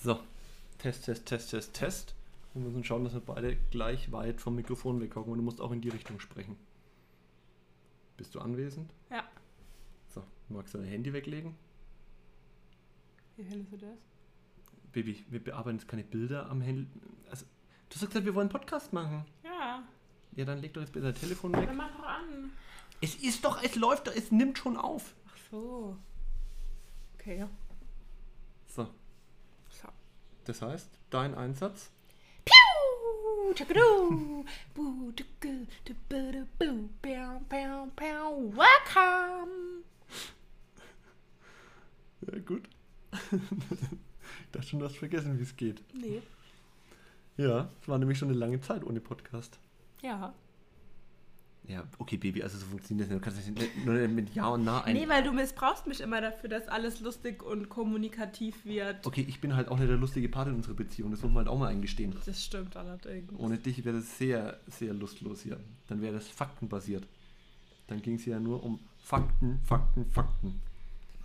So, Test, Test, Test, Test, Test. Wir müssen schauen, dass wir beide gleich weit vom Mikrofon weghocken und du musst auch in die Richtung sprechen. Bist du anwesend? Ja. So, magst du dein Handy weglegen? Wie findest du das? Baby, wir bearbeiten jetzt keine Bilder am Handy. Also, du hast gesagt, wir wollen einen Podcast machen. Ja. Ja, dann leg doch jetzt bitte dein Telefon weg. Dann mach doch an. Es ist doch, es läuft doch, es nimmt schon auf. Ach so. Okay, ja. Das heißt, dein Einsatz. Welcome! Ja, gut. ich dachte schon, du hast vergessen, wie es geht. Nee. Ja, es war nämlich schon eine lange Zeit ohne Podcast. Ja. Ja, okay, Baby, also so funktioniert das nicht. Du kannst nicht nur mit Ja und Na ein. Nee, weil du missbrauchst mich immer dafür, dass alles lustig und kommunikativ wird. Okay, ich bin halt auch nicht der lustige Part in unserer Beziehung. Das muss man halt auch mal eingestehen. Das stimmt allerdings. Ohne dich wäre das sehr, sehr lustlos hier. Dann wäre das faktenbasiert. Dann ging es ja nur um Fakten, Fakten, Fakten.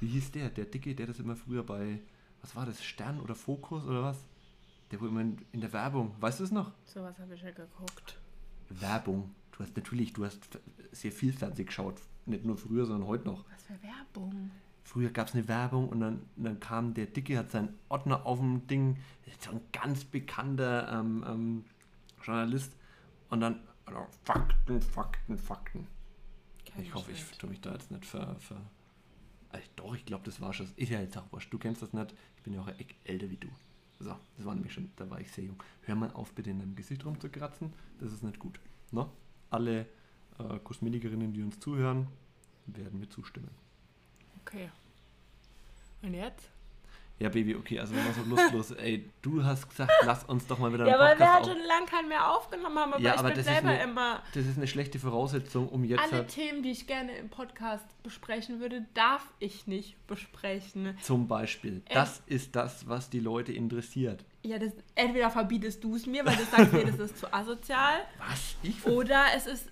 Wie hieß der? Der Dicke, der das immer früher bei, was war das, Stern oder Fokus oder was? Der wo immer in, in der Werbung, weißt du es noch? Sowas habe ich ja geguckt. Werbung. Du hast natürlich, du hast sehr viel Fernsehen geschaut. Nicht nur früher, sondern heute noch. Was für Werbung? Früher gab es eine Werbung und dann, dann kam der Dicke, hat seinen Ordner auf dem Ding, so ein ganz bekannter ähm, ähm, Journalist und dann also, Fakten, Fakten, Fakten. Kenn Ich hoffe, ich tue mich da jetzt nicht ver... ver also, doch, ich glaube, das war schon... Ist ja jetzt auch wurscht. Du kennst das nicht. Ich bin ja auch älter wie du. So, das war nämlich schon... Da war ich sehr jung. Hör mal auf, bitte in deinem Gesicht rumzukratzen. Das ist nicht gut. No? Alle äh, Kosmetikerinnen, die uns zuhören, werden mir zustimmen. Okay. Und jetzt? Ja, Baby, okay, also wenn man so lustlos... ey, du hast gesagt, lass uns doch mal wieder Ja, einen weil wir halt Podcast schon lange keinen mehr aufgenommen haben, aber Ja, ich aber bin das ist selber eine- immer... Das ist eine schlechte Voraussetzung, um jetzt Alle halt Themen, die ich gerne im Podcast besprechen würde, darf ich nicht besprechen. zum Beispiel. Äh. Das ist das, was die Leute interessiert. Ja, das, entweder verbietest du es mir, weil du sagst mir, das ist zu asozial, Was? Ich oder es ist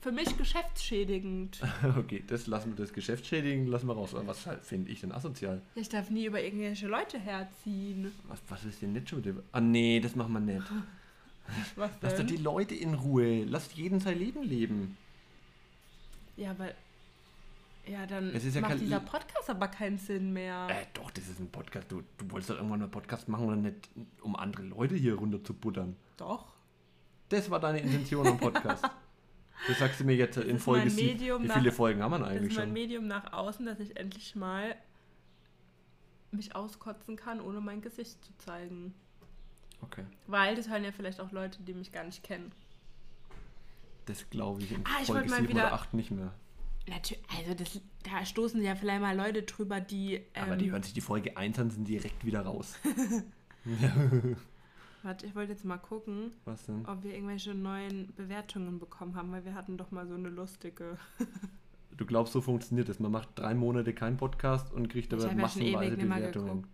für mich geschäftsschädigend. Okay, das lassen wir das Geschäft schädigen, lassen wir raus. Aber was halt, finde ich denn asozial? Ich darf nie über irgendwelche Leute herziehen. Was, was ist denn nicht schon mit dem? Ah nee, das machen wir nicht. Was Lass doch denn? die Leute in Ruhe. Lass jeden sein Leben leben. Ja, aber... Ja, dann Es ist ja macht kein- dieser Podcast aber keinen Sinn mehr. Äh, doch, das ist ein Podcast. Du, du wolltest doch irgendwann einen Podcast machen oder nicht, um andere Leute hier runter zu buttern. Doch. Das war deine Intention am Podcast. Das sagst du mir jetzt in ist Folge mein 7. Medium Wie nach- viele Folgen haben wir denn Das eigentlich ist mein schon? Medium nach außen, dass ich endlich mal mich auskotzen kann, ohne mein Gesicht zu zeigen. Okay, Weil das hören ja vielleicht auch Leute, die mich gar nicht kennen. das glaube ich in Ah, ich Folge wollte mal 7 wieder- oder 8 nicht mehr. Natürlich, also das, da stoßen ja vielleicht mal Leute drüber, die. Ähm, Aber die hören sich die Folge 1 an, sind direkt wieder raus. Warte, ich wollte jetzt mal gucken, ob wir irgendwelche neuen Bewertungen bekommen haben, weil wir hatten doch mal so eine lustige. Du glaubst, so funktioniert das. Man macht drei Monate keinen Podcast und kriegt aber ja massenweise mehr Bewertungen.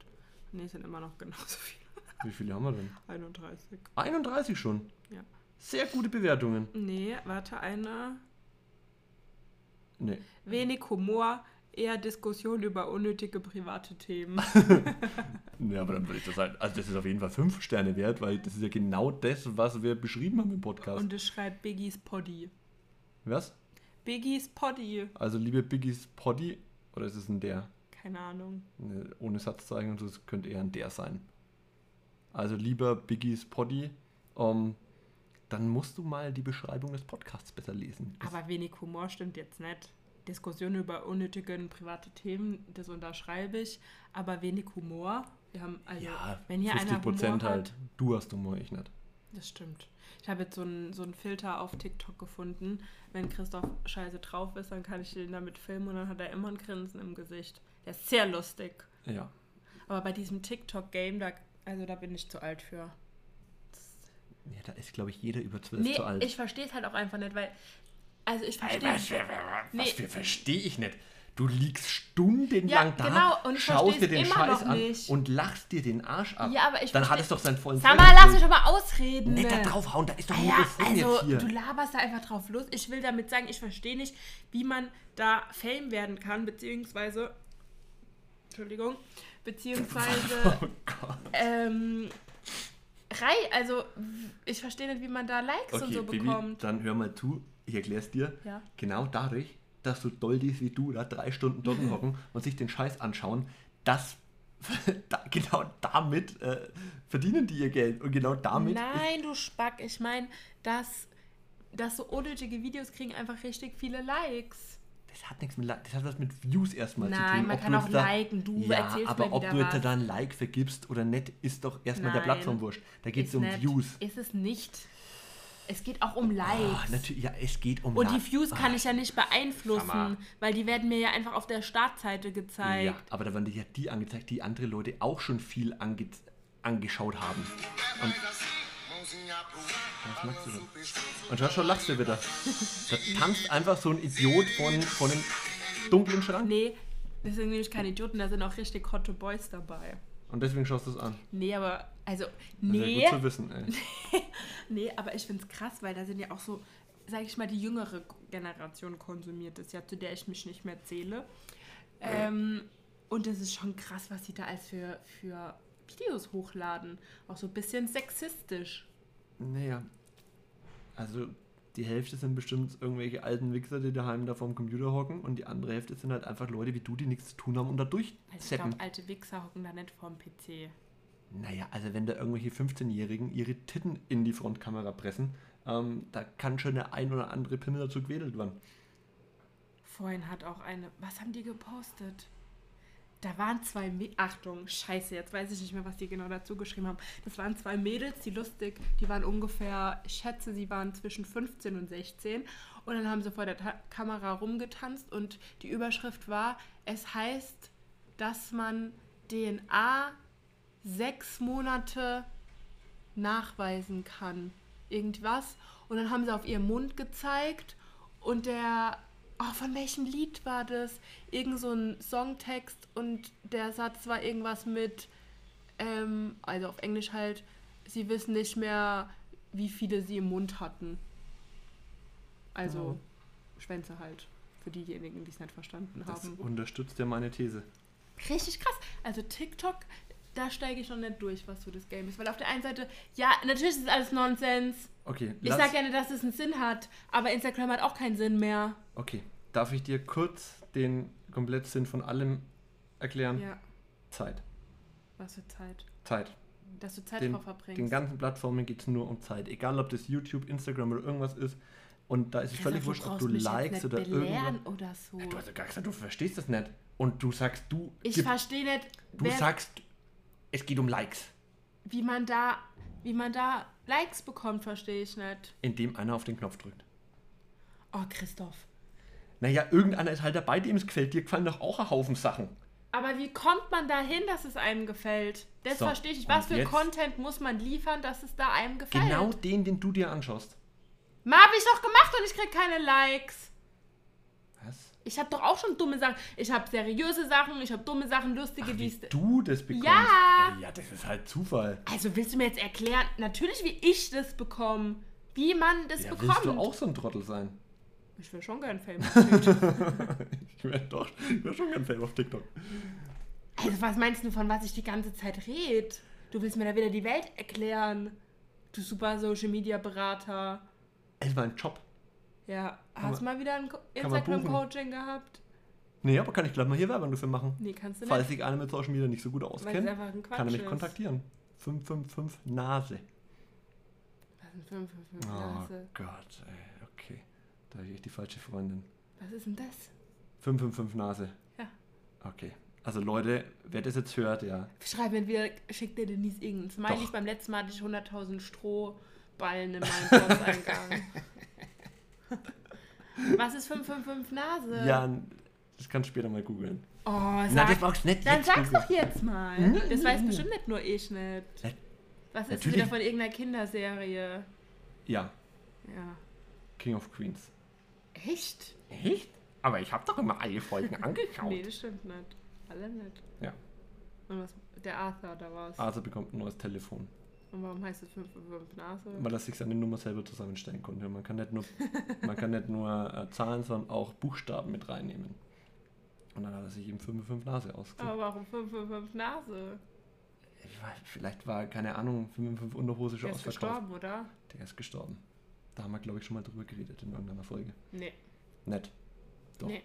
Nee, es sind immer noch genauso viele. Wie viele haben wir denn? 31. 31 schon. Ja. Sehr gute Bewertungen. Nee, warte, eine. Nee. Wenig Humor, eher Diskussion über unnötige private Themen. Nee, aber dann würde ich das halt. Also, das ist auf jeden Fall 5 Sterne wert, weil das ist ja genau das, was wir beschrieben haben im Podcast. Und es schreibt Biggies Poddy. Was? Biggies Poddy. Also, liebe Biggies Poddy, oder ist es ein der? Keine Ahnung. Ohne Satzzeichen und so, das könnte eher ein der sein. Also, lieber Biggies Poddy, ähm, dann musst du mal die Beschreibung des Podcasts besser lesen. Aber wenig Humor stimmt jetzt nicht. Diskussion über unnötige private Themen, das unterschreibe ich. Aber wenig Humor. Wir haben also, ja, wenn hier 50 einer Humor Prozent hat, halt. Du hast Humor, ich nicht. Das stimmt. Ich habe jetzt so einen so einen Filter auf TikTok gefunden. Wenn Christoph scheiße drauf ist, dann kann ich den damit filmen und dann hat er immer ein Grinsen im Gesicht. Der ist sehr lustig. Ja. Aber bei diesem TikTok-Game, da, also da bin ich zu alt für. Ja, da ist, glaube ich, jeder über 12 Nee, zu alt. ich verstehe es halt auch einfach nicht, weil. Also ich verstehe. was für, was Nee. verstehe ich nicht. Du liegst stundenlang Ja, da, genau, und schaust dir den Scheiß an nicht. und lachst dir den Arsch ab. Ja, aber ich Dann hat es doch seinen vollen Sag Zweck mal, lass mich doch mal ausreden. Nicht da ne? draufhauen, da ist doch Ah nur ja, das Ding also jetzt hier. du laberst da einfach drauf los. Ich will damit sagen, ich verstehe nicht, wie man da Fame werden kann, beziehungsweise, Entschuldigung, beziehungsweise Oh Gott. ähm, Rei, also ich verstehe nicht, wie man da Likes und Okay, so Baby, bekommt. dann hör mal zu. Ich erklär's dir. Ja. Genau dadurch, dass so Doldis wie du da drei Stunden dort hocken und sich den Scheiß anschauen, das da, genau damit äh, verdienen die ihr Geld. Und genau damit Nein, du Spack, ich meine, dass, dass so unnötige Videos kriegen einfach richtig viele Likes. Das hat nichts mit das hat was mit Views erstmal zu tun. Nein, man Ob kann auch da, liken. Du ja, erzählst aber mir ob du jetzt was. da ein Like vergibst oder nicht, ist doch erstmal der Nein. Plattform wurscht. Da geht es um nicht. Views. Ist es nicht. Es geht auch um Likes. Ah, natürlich, ja, es geht um Und die. Views kann Ah, ich ja nicht beeinflussen, Hammer. weil die werden mir ja einfach auf der Startseite gezeigt. Ja, aber da werden dir ja die angezeigt, die andere Leute auch schon viel ange angeschaut haben. Und was machst du denn? Und schau, schon lachst du wieder. Da tanzt einfach so ein Idiot von, von einem dunklen Schrank. Nee, das sind nämlich keine Idioten, da sind auch richtig hotte Boys dabei. Und deswegen schaust du es an. Nee, aber, also, Das ist nee, ja gut zu wissen, ey. nee, aber ich find's krass, weil da sind ja auch so, sag ich mal, die jüngere Generation konsumiert das ja, zu der ich mich nicht mehr zähle. Ähm, und das ist schon krass, was sie da als für, für Videos hochladen. Auch so ein bisschen sexistisch. Naja. Also, die Hälfte sind bestimmt irgendwelche alten Wichser, die daheim da vorm Computer hocken. Und die andere Hälfte sind halt einfach Leute wie du, die nichts zu tun haben und da Also ich glaube, alte Wichser hocken da nicht vorm PC. Naja, also wenn da irgendwelche 15-Jährigen ihre Titten in die Frontkamera pressen, ähm, da kann schon der ein oder andere Pimmel dazu gewedelt werden. Vorhin hat auch eine. Was haben die gepostet? Da waren zwei Mädels. Achtung, scheiße, jetzt weiß ich nicht mehr, was die genau dazu geschrieben haben. Das waren zwei Mädels, die lustig, die waren ungefähr, ich schätze, sie waren zwischen 15 und 16. Und dann haben sie vor der Ta Kamera rumgetanzt und die Überschrift war: Es heißt, dass man DNA sechs Monate nachweisen kann. Irgendwas. Und dann haben sie auf ihren Mund gezeigt und der, oh, von welchem Lied war das? Irgend so ein Songtext und der Satz war irgendwas mit, ähm, also auf Englisch halt, sie wissen nicht mehr, wie viele sie im Mund hatten. Also Schwänze halt, für diejenigen, die es nicht verstanden Das haben. unterstützt ja meine These. Richtig krass. Also TikTok, da steige ich noch nicht durch, was so das Game ist. Weil auf der einen Seite, ja, natürlich ist es alles Nonsens. Okay, Ich lass- sag ja nicht, dass es einen Sinn hat, aber Instagram hat auch keinen Sinn mehr. okay, darf ich dir kurz den Komplettsinn von allem erklären? Ja, Zeit. was für Zeit. Zeit. Dass du Zeit Den, drauf verbringst. den ganzen Plattformen geht es nur um Zeit. Egal, ob das YouTube, Instagram oder irgendwas ist. Und da ist es Christoph, völlig wurscht, ob du likes oder irgendwas. oder so. Du hast ja gar gesagt, du verstehst das nicht. Und du sagst, du, Ich verstehe nicht, du sagst, es geht um Likes. wie man da, wie man da Likes bekommt, verstehe ich nicht. Indem einer auf den Knopf drückt. Oh, Christoph. Naja, irgendeiner ist halt dabei, dem es gefällt. Dir gefallen doch auch ein Haufen Sachen. Aber wie kommt man dahin, dass es einem gefällt? Das So, verstehe ich nicht. Was für jetzt- Content muss man liefern, dass es da einem gefällt? Genau den, den du dir anschaust. Ma, hab ich doch gemacht und ich krieg keine Likes. Ich habe doch auch schon dumme Sachen. Ich habe seriöse Sachen, ich habe dumme Sachen, lustige, Ach, wie es- du das bekommst. Ja. Ja, das ist halt Zufall. Also willst du mir jetzt erklären, natürlich wie ich das bekomme, wie man das Ja, bekommt. willst du auch so ein Trottel sein? Ich will schon gern Fame. auf TikTok. Ich wäre doch, ich wär schon gern Fame auf TikTok. also was meinst du, von was ich die ganze Zeit rede? Du willst mir da wieder die Welt erklären. Du super Social Media Berater. Es war ein Job. Ja, hast du mal wieder ein. Instagram-Coaching gehabt? Nee, aber kann ich gleich mal hier Werbung dafür machen. Nee, kannst du Falls nicht. sich einer mit Social Media nicht so gut auskennt, Quatsch kann er mich ist. kontaktieren. 555 Nase. Was ist denn 555 Oh Nase? Gott, ey, okay. Da habe ich echt die falsche Freundin. Was ist denn das? 555 Nase. Ja. Okay. Also Leute, wer das jetzt hört, ja. Schreib entweder, schickt dir Denise irgendein Smiley. Beim letzten Mal hatte ich 100.000 Strohballen in meinem Posteingang. Was ist 555 Nase? Ja, das kannst du später mal googeln. Oh, Na, sag, das brauchst du nicht dann jetzt sag's doch jetzt mal. Das weiß bestimmt nicht nur ich nicht. Na- Was ist natürlich. wieder von irgendeiner Kinderserie? Ja, Ja. King of Queens. Echt? Echt? Aber ich habe doch immer alle Folgen angeschaut. Nee, das stimmt nicht. Alle nicht. Ja. Und was, der Arthur, da war's. Arthur bekommt ein neues Telefon, Und warum heißt es 555 Nase? weil er sich seine Nummer selber zusammenstellen konnte. Man kann nicht nur, man kann nicht nur äh, Zahlen, sondern auch Buchstaben mit reinnehmen. Und dann hat er sich eben 5 5 Nase ausgesucht. Aber warum 555 Nase? Ich weiß, Vielleicht war, keine Ahnung, 5 5 Unterhose schon Der ist ausverkauft. gestorben, oder? Der ist gestorben. Da haben wir, glaube ich, schon mal drüber geredet in irgendeiner Folge. Nee. Nett. Doch. Nee.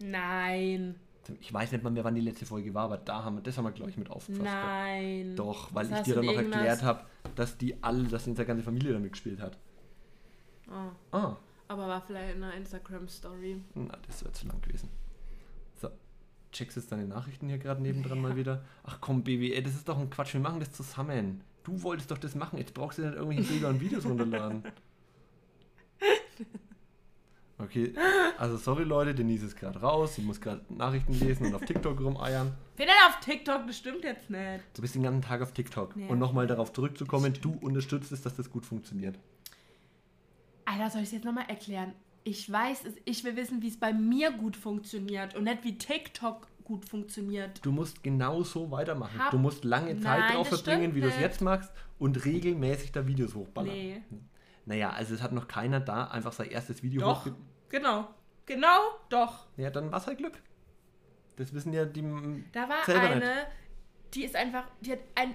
Nein. Ich weiß nicht mal mehr, wann die letzte Folge war, aber da haben wir, das haben wir, glaube ich, mit aufgefasst. Nein. Doch, weil Das ich dir dann noch erklärt habe, dass die alle, dass unsere ganze Familie damit gespielt hat. Oh. Ah, Aber war vielleicht in einer Instagram-Story. na, das wäre zu lang gewesen. So, checkst jetzt deine Nachrichten hier gerade nebendran mal wieder. Ach komm, Baby, ey, das ist doch ein Quatsch, wir machen das zusammen. Du wolltest doch das machen, jetzt brauchst du nicht irgendwelche Bilder und Videos runterladen. Okay, also sorry Leute, Denise ist gerade raus, sie muss gerade Nachrichten lesen und auf TikTok rumeiern. Bin denn auf TikTok? Das stimmt jetzt nicht. Du bist den ganzen Tag auf TikTok. Nee. Und nochmal darauf zurückzukommen, du unterstützt es, dass das gut funktioniert. Alter, soll ich es jetzt nochmal erklären? Ich weiß es, ich will wissen, wie es bei mir gut funktioniert und nicht wie TikTok gut funktioniert. Du musst genau so weitermachen. Hab- du musst lange Zeit Nein, drauf verbringen, wie du es jetzt machst und regelmäßig da Videos hochballern. Nee. Naja, also es hat noch keiner da einfach sein erstes Video Doch. Genau. Genau, doch. Ja, dann war es halt Glück. Das wissen ja die Da war selber eine, nicht. die ist einfach, die hat ein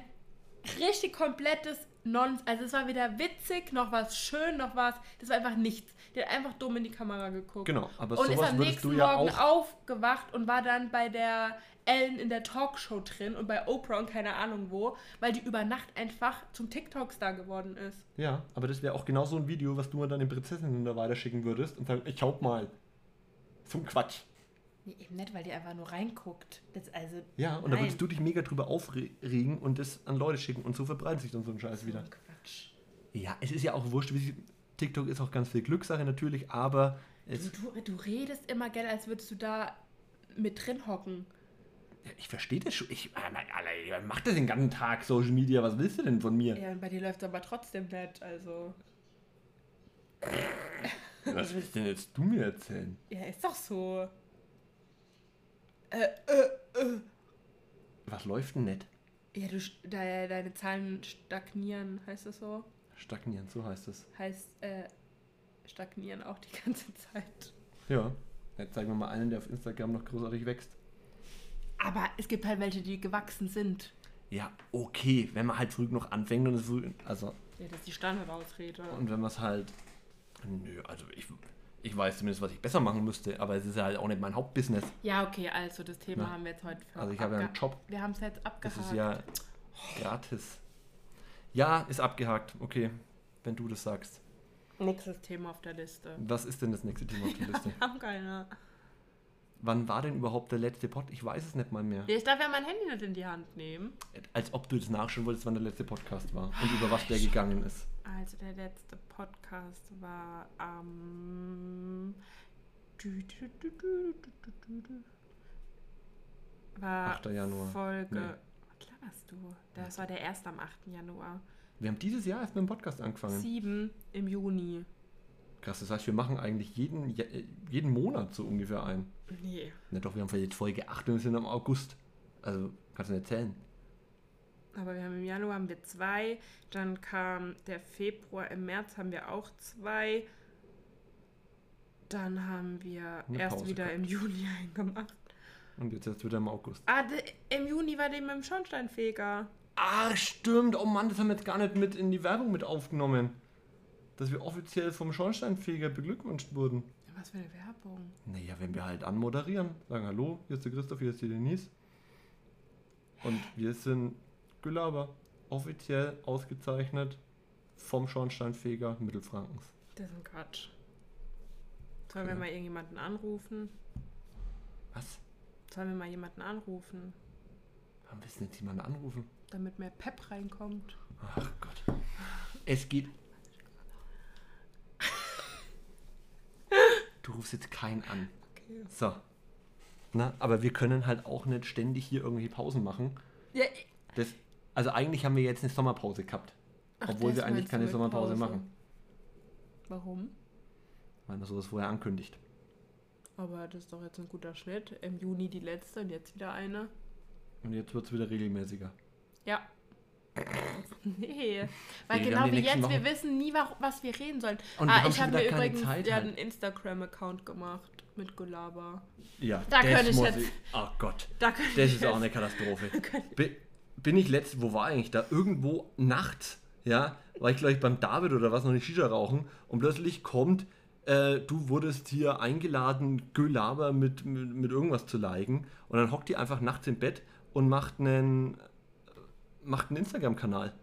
richtig komplettes Non, also es war weder witzig, noch war es schön, noch war es, das war einfach nichts. Die hat einfach dumm in die Kamera geguckt. Genau, aber und ist sowas am würdest nächsten ja Morgen aufgewacht und war dann bei der Ellen in der Talkshow drin und bei Oprah und keine Ahnung wo, weil die über Nacht einfach zum TikTok-Star geworden ist. Ja, aber das wäre auch genau so ein Video, was du mir dann den Prinzessinnen da weiterschicken würdest und sagen, ich schau mal. Ein Quatsch. Nee, eben nicht, weil die einfach nur reinguckt. Das also. Ja, und da würdest du dich mega drüber aufregen und das an Leute schicken und so verbreitet sich dann so ein Scheiß so wieder. Quatsch. Ja, es ist ja auch wurscht, wie sie, TikTok ist auch ganz viel Glückssache natürlich, aber es, Du, du, du redest immer, gell, als würdest du da mit drin hocken. ich verstehe das schon. Ich, Alter, ich mach das den ganzen Tag, Social Media, was willst du denn von mir? Ja, und bei dir läuft es aber trotzdem nicht, also. Was willst denn jetzt du mir erzählen? Ja, ist doch so. Äh, äh, äh. Was läuft denn nicht? Ja, du, de, deine Zahlen stagnieren, heißt das so? Stagnieren, so heißt es. Heißt, äh, stagnieren auch die ganze Zeit. Ja. Jetzt zeigen wir mal einen, der auf Instagram noch großartig wächst. Aber es gibt halt welche, die gewachsen sind. Ja, okay, wenn man halt früh noch anfängt und es früh, also Ja, das ist die Standardausrede. und wenn man es halt, nö, also ich, ich weiß zumindest, was ich besser machen müsste, aber es ist ja halt auch nicht mein Hauptbusiness. Ja, okay, also das Thema Ja. haben wir jetzt heute Also ich habe ja einen Job, Wir haben es jetzt das abgehakt. ist ja gratis. Ja, ist abgehakt, okay, wenn du das sagst. Nächstes Thema auf der Liste. Was ist denn das nächste Thema auf der Liste? Wir haben keine. Wann war denn überhaupt der letzte Pod? Ich weiß es nicht mal mehr. Ich darf ja mein Handy nicht in die Hand nehmen. Als ob du das nachschauen wolltest, wann der letzte Podcast war und über was der gegangen ist. Also der letzte Podcast war am... War 8. Januar. Folge... Nee. Was laberst du? Das war der erste am 8. Januar. Wir haben dieses Jahr erst mit dem Podcast angefangen. 7 im Juni. Krass, das heißt, wir machen eigentlich jeden, äh, jeden Monat so ungefähr ein. Nee. Na doch, wir haben jetzt Folge 8 und wir sind im August. Also, kannst du nicht zählen. Aber wir haben im Januar haben wir zwei, dann kam der Februar, im März haben wir auch zwei. Dann haben wir Eine erst Pause wieder gehabt. im Juni eingemacht. Und jetzt erst wieder im August. Ah, im Juni war dem mit dem Schornsteinfeger. Ah, stimmt. Oh Mann, das haben wir jetzt gar nicht mit in die Werbung mit aufgenommen. Dass wir offiziell vom Schornsteinfeger beglückwünscht wurden. Was für eine Werbung. Naja, wenn wir halt anmoderieren, sagen Hallo, hier ist der Christoph, hier ist die Denise. Und wir sind Gelaber. Offiziell ausgezeichnet vom Schornsteinfeger Mittelfrankens. Das ist ein Quatsch. Sollen wir mal irgendjemanden anrufen? Was? Sollen wir mal jemanden anrufen, Haben wir jetzt jemanden anrufen? damit mehr Pep reinkommt? Ach Gott. Es geht. Du rufst jetzt keinen an. Okay. So. Na, aber wir können halt auch nicht ständig hier irgendwie Pausen machen. Ja, Das, also eigentlich haben wir jetzt eine Sommerpause gehabt. Ach, obwohl wir eigentlich keine Sommerpause Pause. machen. Warum? Weil man sowas vorher ankündigt. Aber das ist doch jetzt ein guter Schnitt. Im Juni die letzte und jetzt wieder eine. Und jetzt wird es wieder regelmäßiger. Ja. Nee, weil Nee, wir genau wie jetzt, wir Wochen- wissen nie, wa- was wir reden sollen. Und wir ah, ich habe mir übrigens Zeit ja, halt. einen Instagram-Account gemacht. mit Gulaber. Ja, Da das könnte ich jetzt- Oh Gott, Da das ich ist auch eine Katastrophe. Bi- Bin ich letzt, wo war eigentlich da? Irgendwo nachts, ja, war ich gleich beim David oder was noch eine Shisha rauchen und plötzlich kommt, äh, du wurdest hier eingeladen, Gulaber mit, mit, mit irgendwas zu liken und dann hockt die einfach nachts im Bett und macht einen, macht einen Instagram-Kanal.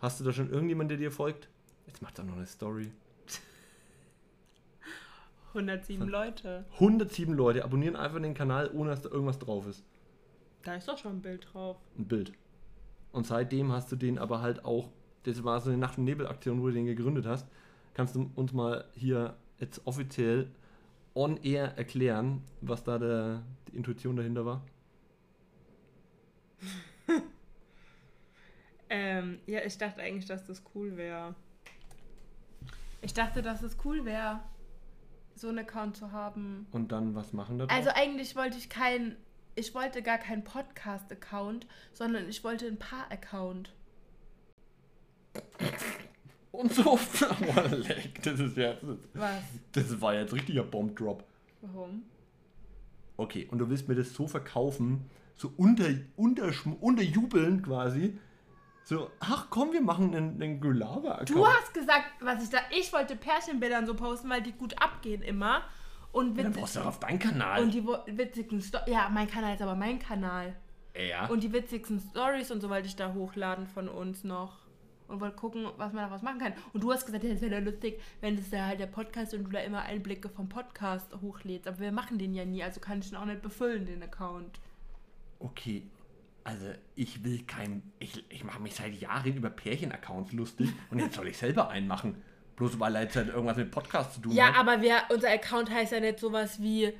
Hast du da schon irgendjemand, der dir folgt? Jetzt macht er noch eine Story. 107 Leute. 107 Leute abonnieren einfach den Kanal, ohne dass da irgendwas drauf ist. Da ist doch schon ein Bild drauf. Ein Bild. Und seitdem hast du den aber halt auch, das war so eine Nacht- und Nebel-Aktion, wo du den gegründet hast. Kannst du uns mal hier jetzt offiziell on air erklären, was da der, die Intuition dahinter war? Ähm, ja, ich dachte eigentlich, dass das cool wäre. Ich dachte, dass es cool wäre, so einen Account zu haben. Und dann was machen da? Also eigentlich wollte ich kein, ich wollte gar keinen Podcast-Account, sondern ich wollte ein Paar-Account. Und so, oh, leck, das ist ja, Was? das war jetzt richtiger Bomb-Drop. Warum? Okay, und du willst mir das so verkaufen, so unter, unter, unterjubeln quasi. So, ach komm, wir machen einen, einen Gulaber-Account. Du hast gesagt, was ich da. Ich wollte Pärchenbildern so posten, weil die gut abgehen immer. Und, Ja, dann witzig, brauchst du doch auf deinen Kanal. und die witzigen Sto Ja, mein Kanal ist aber mein Kanal. ja. Und die witzigsten Stories und so wollte ich da hochladen von uns noch. Und wollte gucken, was man daraus machen kann. Und du hast gesagt, ja, das wäre ja lustig, wenn das ja halt der Podcast ist und du da immer Einblicke vom Podcast hochlädst. Aber wir machen den ja nie, also kann ich den auch nicht befüllen, den Account. Okay, also ich will kein. Ich, ich mache mich seit Jahren über Pärchen-Accounts lustig und jetzt soll ich selber einen machen. Bloß weil jetzt halt irgendwas mit Podcast zu tun Ja, hat. aber wir, unser Account heißt ja nicht sowas wie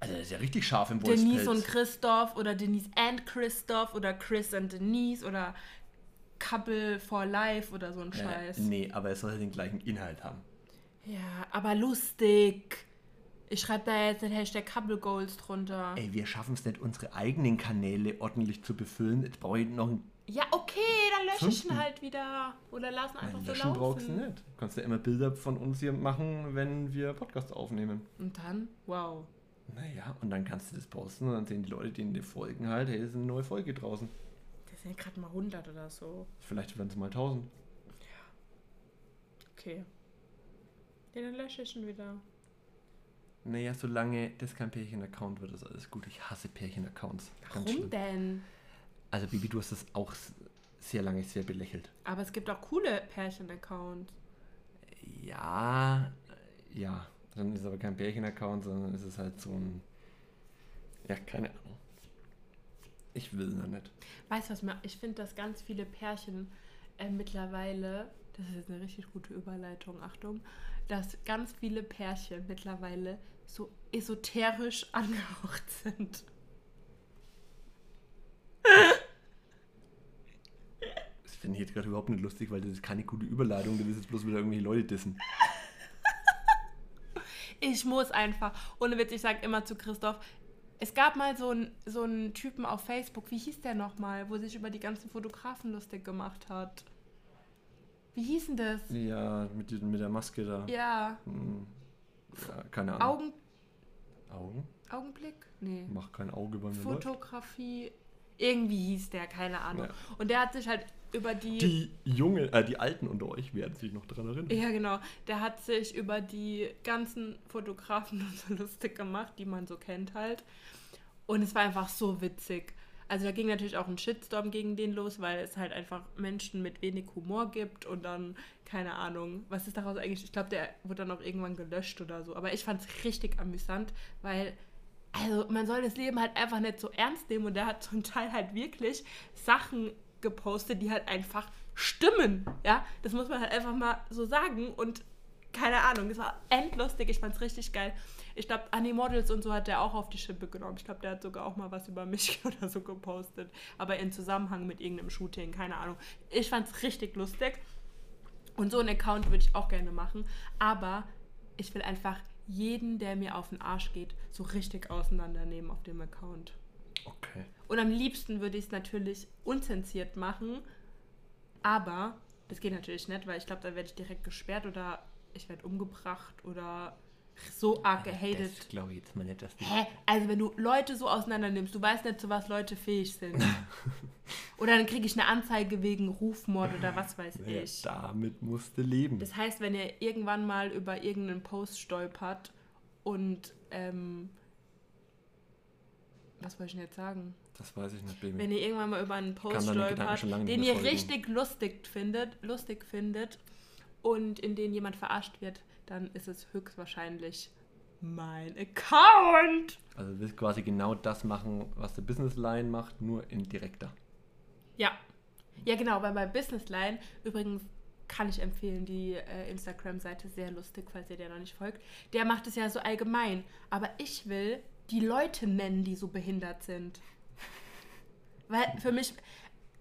Also das ist ja richtig scharf im Denise Wolfspelz. und Christoph oder Denise and Christoph oder Chris and Denise oder Couple for Life oder so ein Äh, Scheiß. nee, aber es soll halt den gleichen Inhalt haben. Ja, aber lustig. Ich schreibe da jetzt den Hashtag Couple Goals drunter. Ey, wir schaffen es nicht, unsere eigenen Kanäle ordentlich zu befüllen. Jetzt brauche ich noch ein Ja, okay, dann lösche ich ihn halt wieder. Oder lassen einfach Nein, so löschen brauchst du laufen. nicht. Du kannst ja immer Bilder von uns hier machen, wenn wir Podcasts aufnehmen. Und dann, wow. Naja, und dann kannst du das posten und dann sehen die Leute, die dir folgen, halt, hey, es ist eine neue Folge draußen. Das sind ja gerade mal 100 oder so. Vielleicht werden es mal 1000. Okay. Ja, dann lösche ich ihn wieder. Naja, solange das kein Pärchen-Account wird, ist alles gut. Ich hasse Pärchen-Accounts. Warum denn? Also, Bibi, du hast das auch sehr lange sehr belächelt. Aber es gibt auch coole Pärchen-Accounts. Ja, ja. Dann ist es aber kein Pärchen-Account, sondern ist es halt so ein. Ja, keine Ahnung. Ich will noch nicht. Weißt du was, ich finde, dass ganz viele Pärchen äh, mittlerweile, das ist jetzt eine richtig gute Überleitung, Achtung, dass ganz viele Pärchen mittlerweile so esoterisch angehaucht sind. Finde ich jetzt gerade überhaupt nicht lustig, weil das ist keine gute Überleitung. Das ist jetzt bloß wieder irgendwelche Leute dissen. Ich muss einfach, ohne Witz, ich sage immer zu Christoph, es gab mal so einen so einen Typen auf Facebook, wie hieß der nochmal, wo sich über die ganzen Fotografen lustig gemacht hat. Wie hieß denn das? Ja, mit, mit der Maske da. Ja, Hm. ja keine Ahnung. Augen, Augen? Augenblick? Nee. Mach kein Auge bei mir. läuft. Fotografie. Irgendwie hieß der, keine Ahnung. Ja. Und der hat sich halt über die, Die Jungen, äh, die Alten unter euch werden sich noch dran erinnern. Ja, genau. Der hat sich über die ganzen Fotografen und so lustig gemacht, die man so kennt halt. Und es war einfach so witzig. Also da ging natürlich auch ein Shitstorm gegen den los, weil es halt einfach Menschen mit wenig Humor gibt und dann, keine Ahnung, was ist daraus eigentlich? Ich glaube, der wurde dann auch irgendwann gelöscht oder so. Aber ich fand es richtig amüsant, weil, also man soll das Leben halt einfach nicht so ernst nehmen und der hat zum Teil halt wirklich Sachen gepostet, die halt einfach stimmen. Ja, das muss man halt einfach mal so sagen und keine Ahnung, es war endlustig, ich fand's richtig geil. Ich glaube, Models und so hat der auch auf die Schippe genommen. Ich glaube, der hat sogar auch mal was über mich oder so gepostet. Aber in Zusammenhang mit irgendeinem Shooting, keine Ahnung. Ich fand's richtig lustig. Und so einen Account würde ich auch gerne machen. Aber ich will einfach jeden, der mir auf den Arsch geht, so richtig auseinandernehmen auf dem Account. Okay. Und am liebsten würde ich es natürlich unzensiert machen. Aber das geht natürlich nicht, weil ich glaube, dann werde ich direkt gesperrt oder ich werde umgebracht oder so arg gehatet. Das glaube ich jetzt mal nicht, dass die. Hä? Also wenn du Leute so auseinander nimmst, du weißt nicht, zu was Leute fähig sind. oder dann kriege ich eine Anzeige wegen Rufmord oder was weiß Ja, ich. damit musste leben. Das heißt, wenn ihr irgendwann mal über irgendeinen Post stolpert und ähm, was wollte ich denn jetzt sagen? Das weiß ich nicht, Baby. Wenn ihr irgendwann mal über einen Post stolpert, den ihr richtig lustig findet, lustig findet und in den jemand verarscht wird, dann ist es höchstwahrscheinlich mein Account. Also du willst quasi genau das machen, was der Business Line macht, nur in direkter. Ja. Ja, genau, weil bei Businessline übrigens kann ich empfehlen, die äh, Instagram-Seite sehr lustig, falls ihr der noch nicht folgt. Der macht es ja so allgemein. Aber ich will die Leute nennen, die so behindert sind. Weil für mich,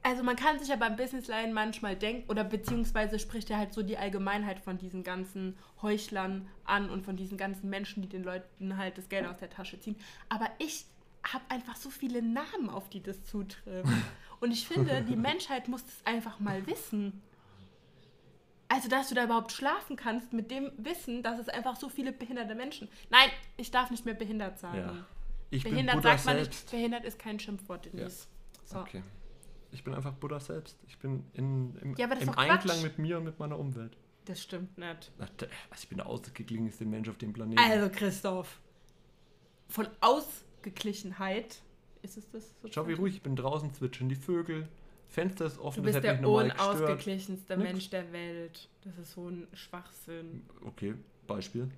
also man kann sich ja beim Businessline manchmal denken, oder beziehungsweise spricht er halt so die Allgemeinheit von diesen ganzen Heuchlern an und von diesen ganzen Menschen, die den Leuten halt das Geld aus der Tasche ziehen. Aber ich habe einfach so viele Namen, auf die das zutrifft. Und ich finde, die Menschheit muss es einfach mal wissen. Also, dass du da überhaupt schlafen kannst mit dem Wissen, dass es einfach so viele behinderte Menschen. Nein, ich darf nicht mehr behindert sagen. Ja. Ich Behindert sagt man selbst. nicht. Behindert ist kein Schimpfwort, Denise. So. Okay. Ich bin einfach Buddha selbst. Ich bin in, im, Ja, im Quatsch. Einklang mit mir und mit meiner Umwelt. Das stimmt nicht. Also ich bin der ausgeglichenste Mensch auf dem Planeten. Also, Christoph. Von Ausgeglichenheit ist es das so? Schau, wie ruhig ich bin. Draußen zwitschern die Vögel. Fenster ist offen, Du bist der unausgeglichenste. Mensch der Welt. Das ist so ein Schwachsinn. Okay, Beispiel.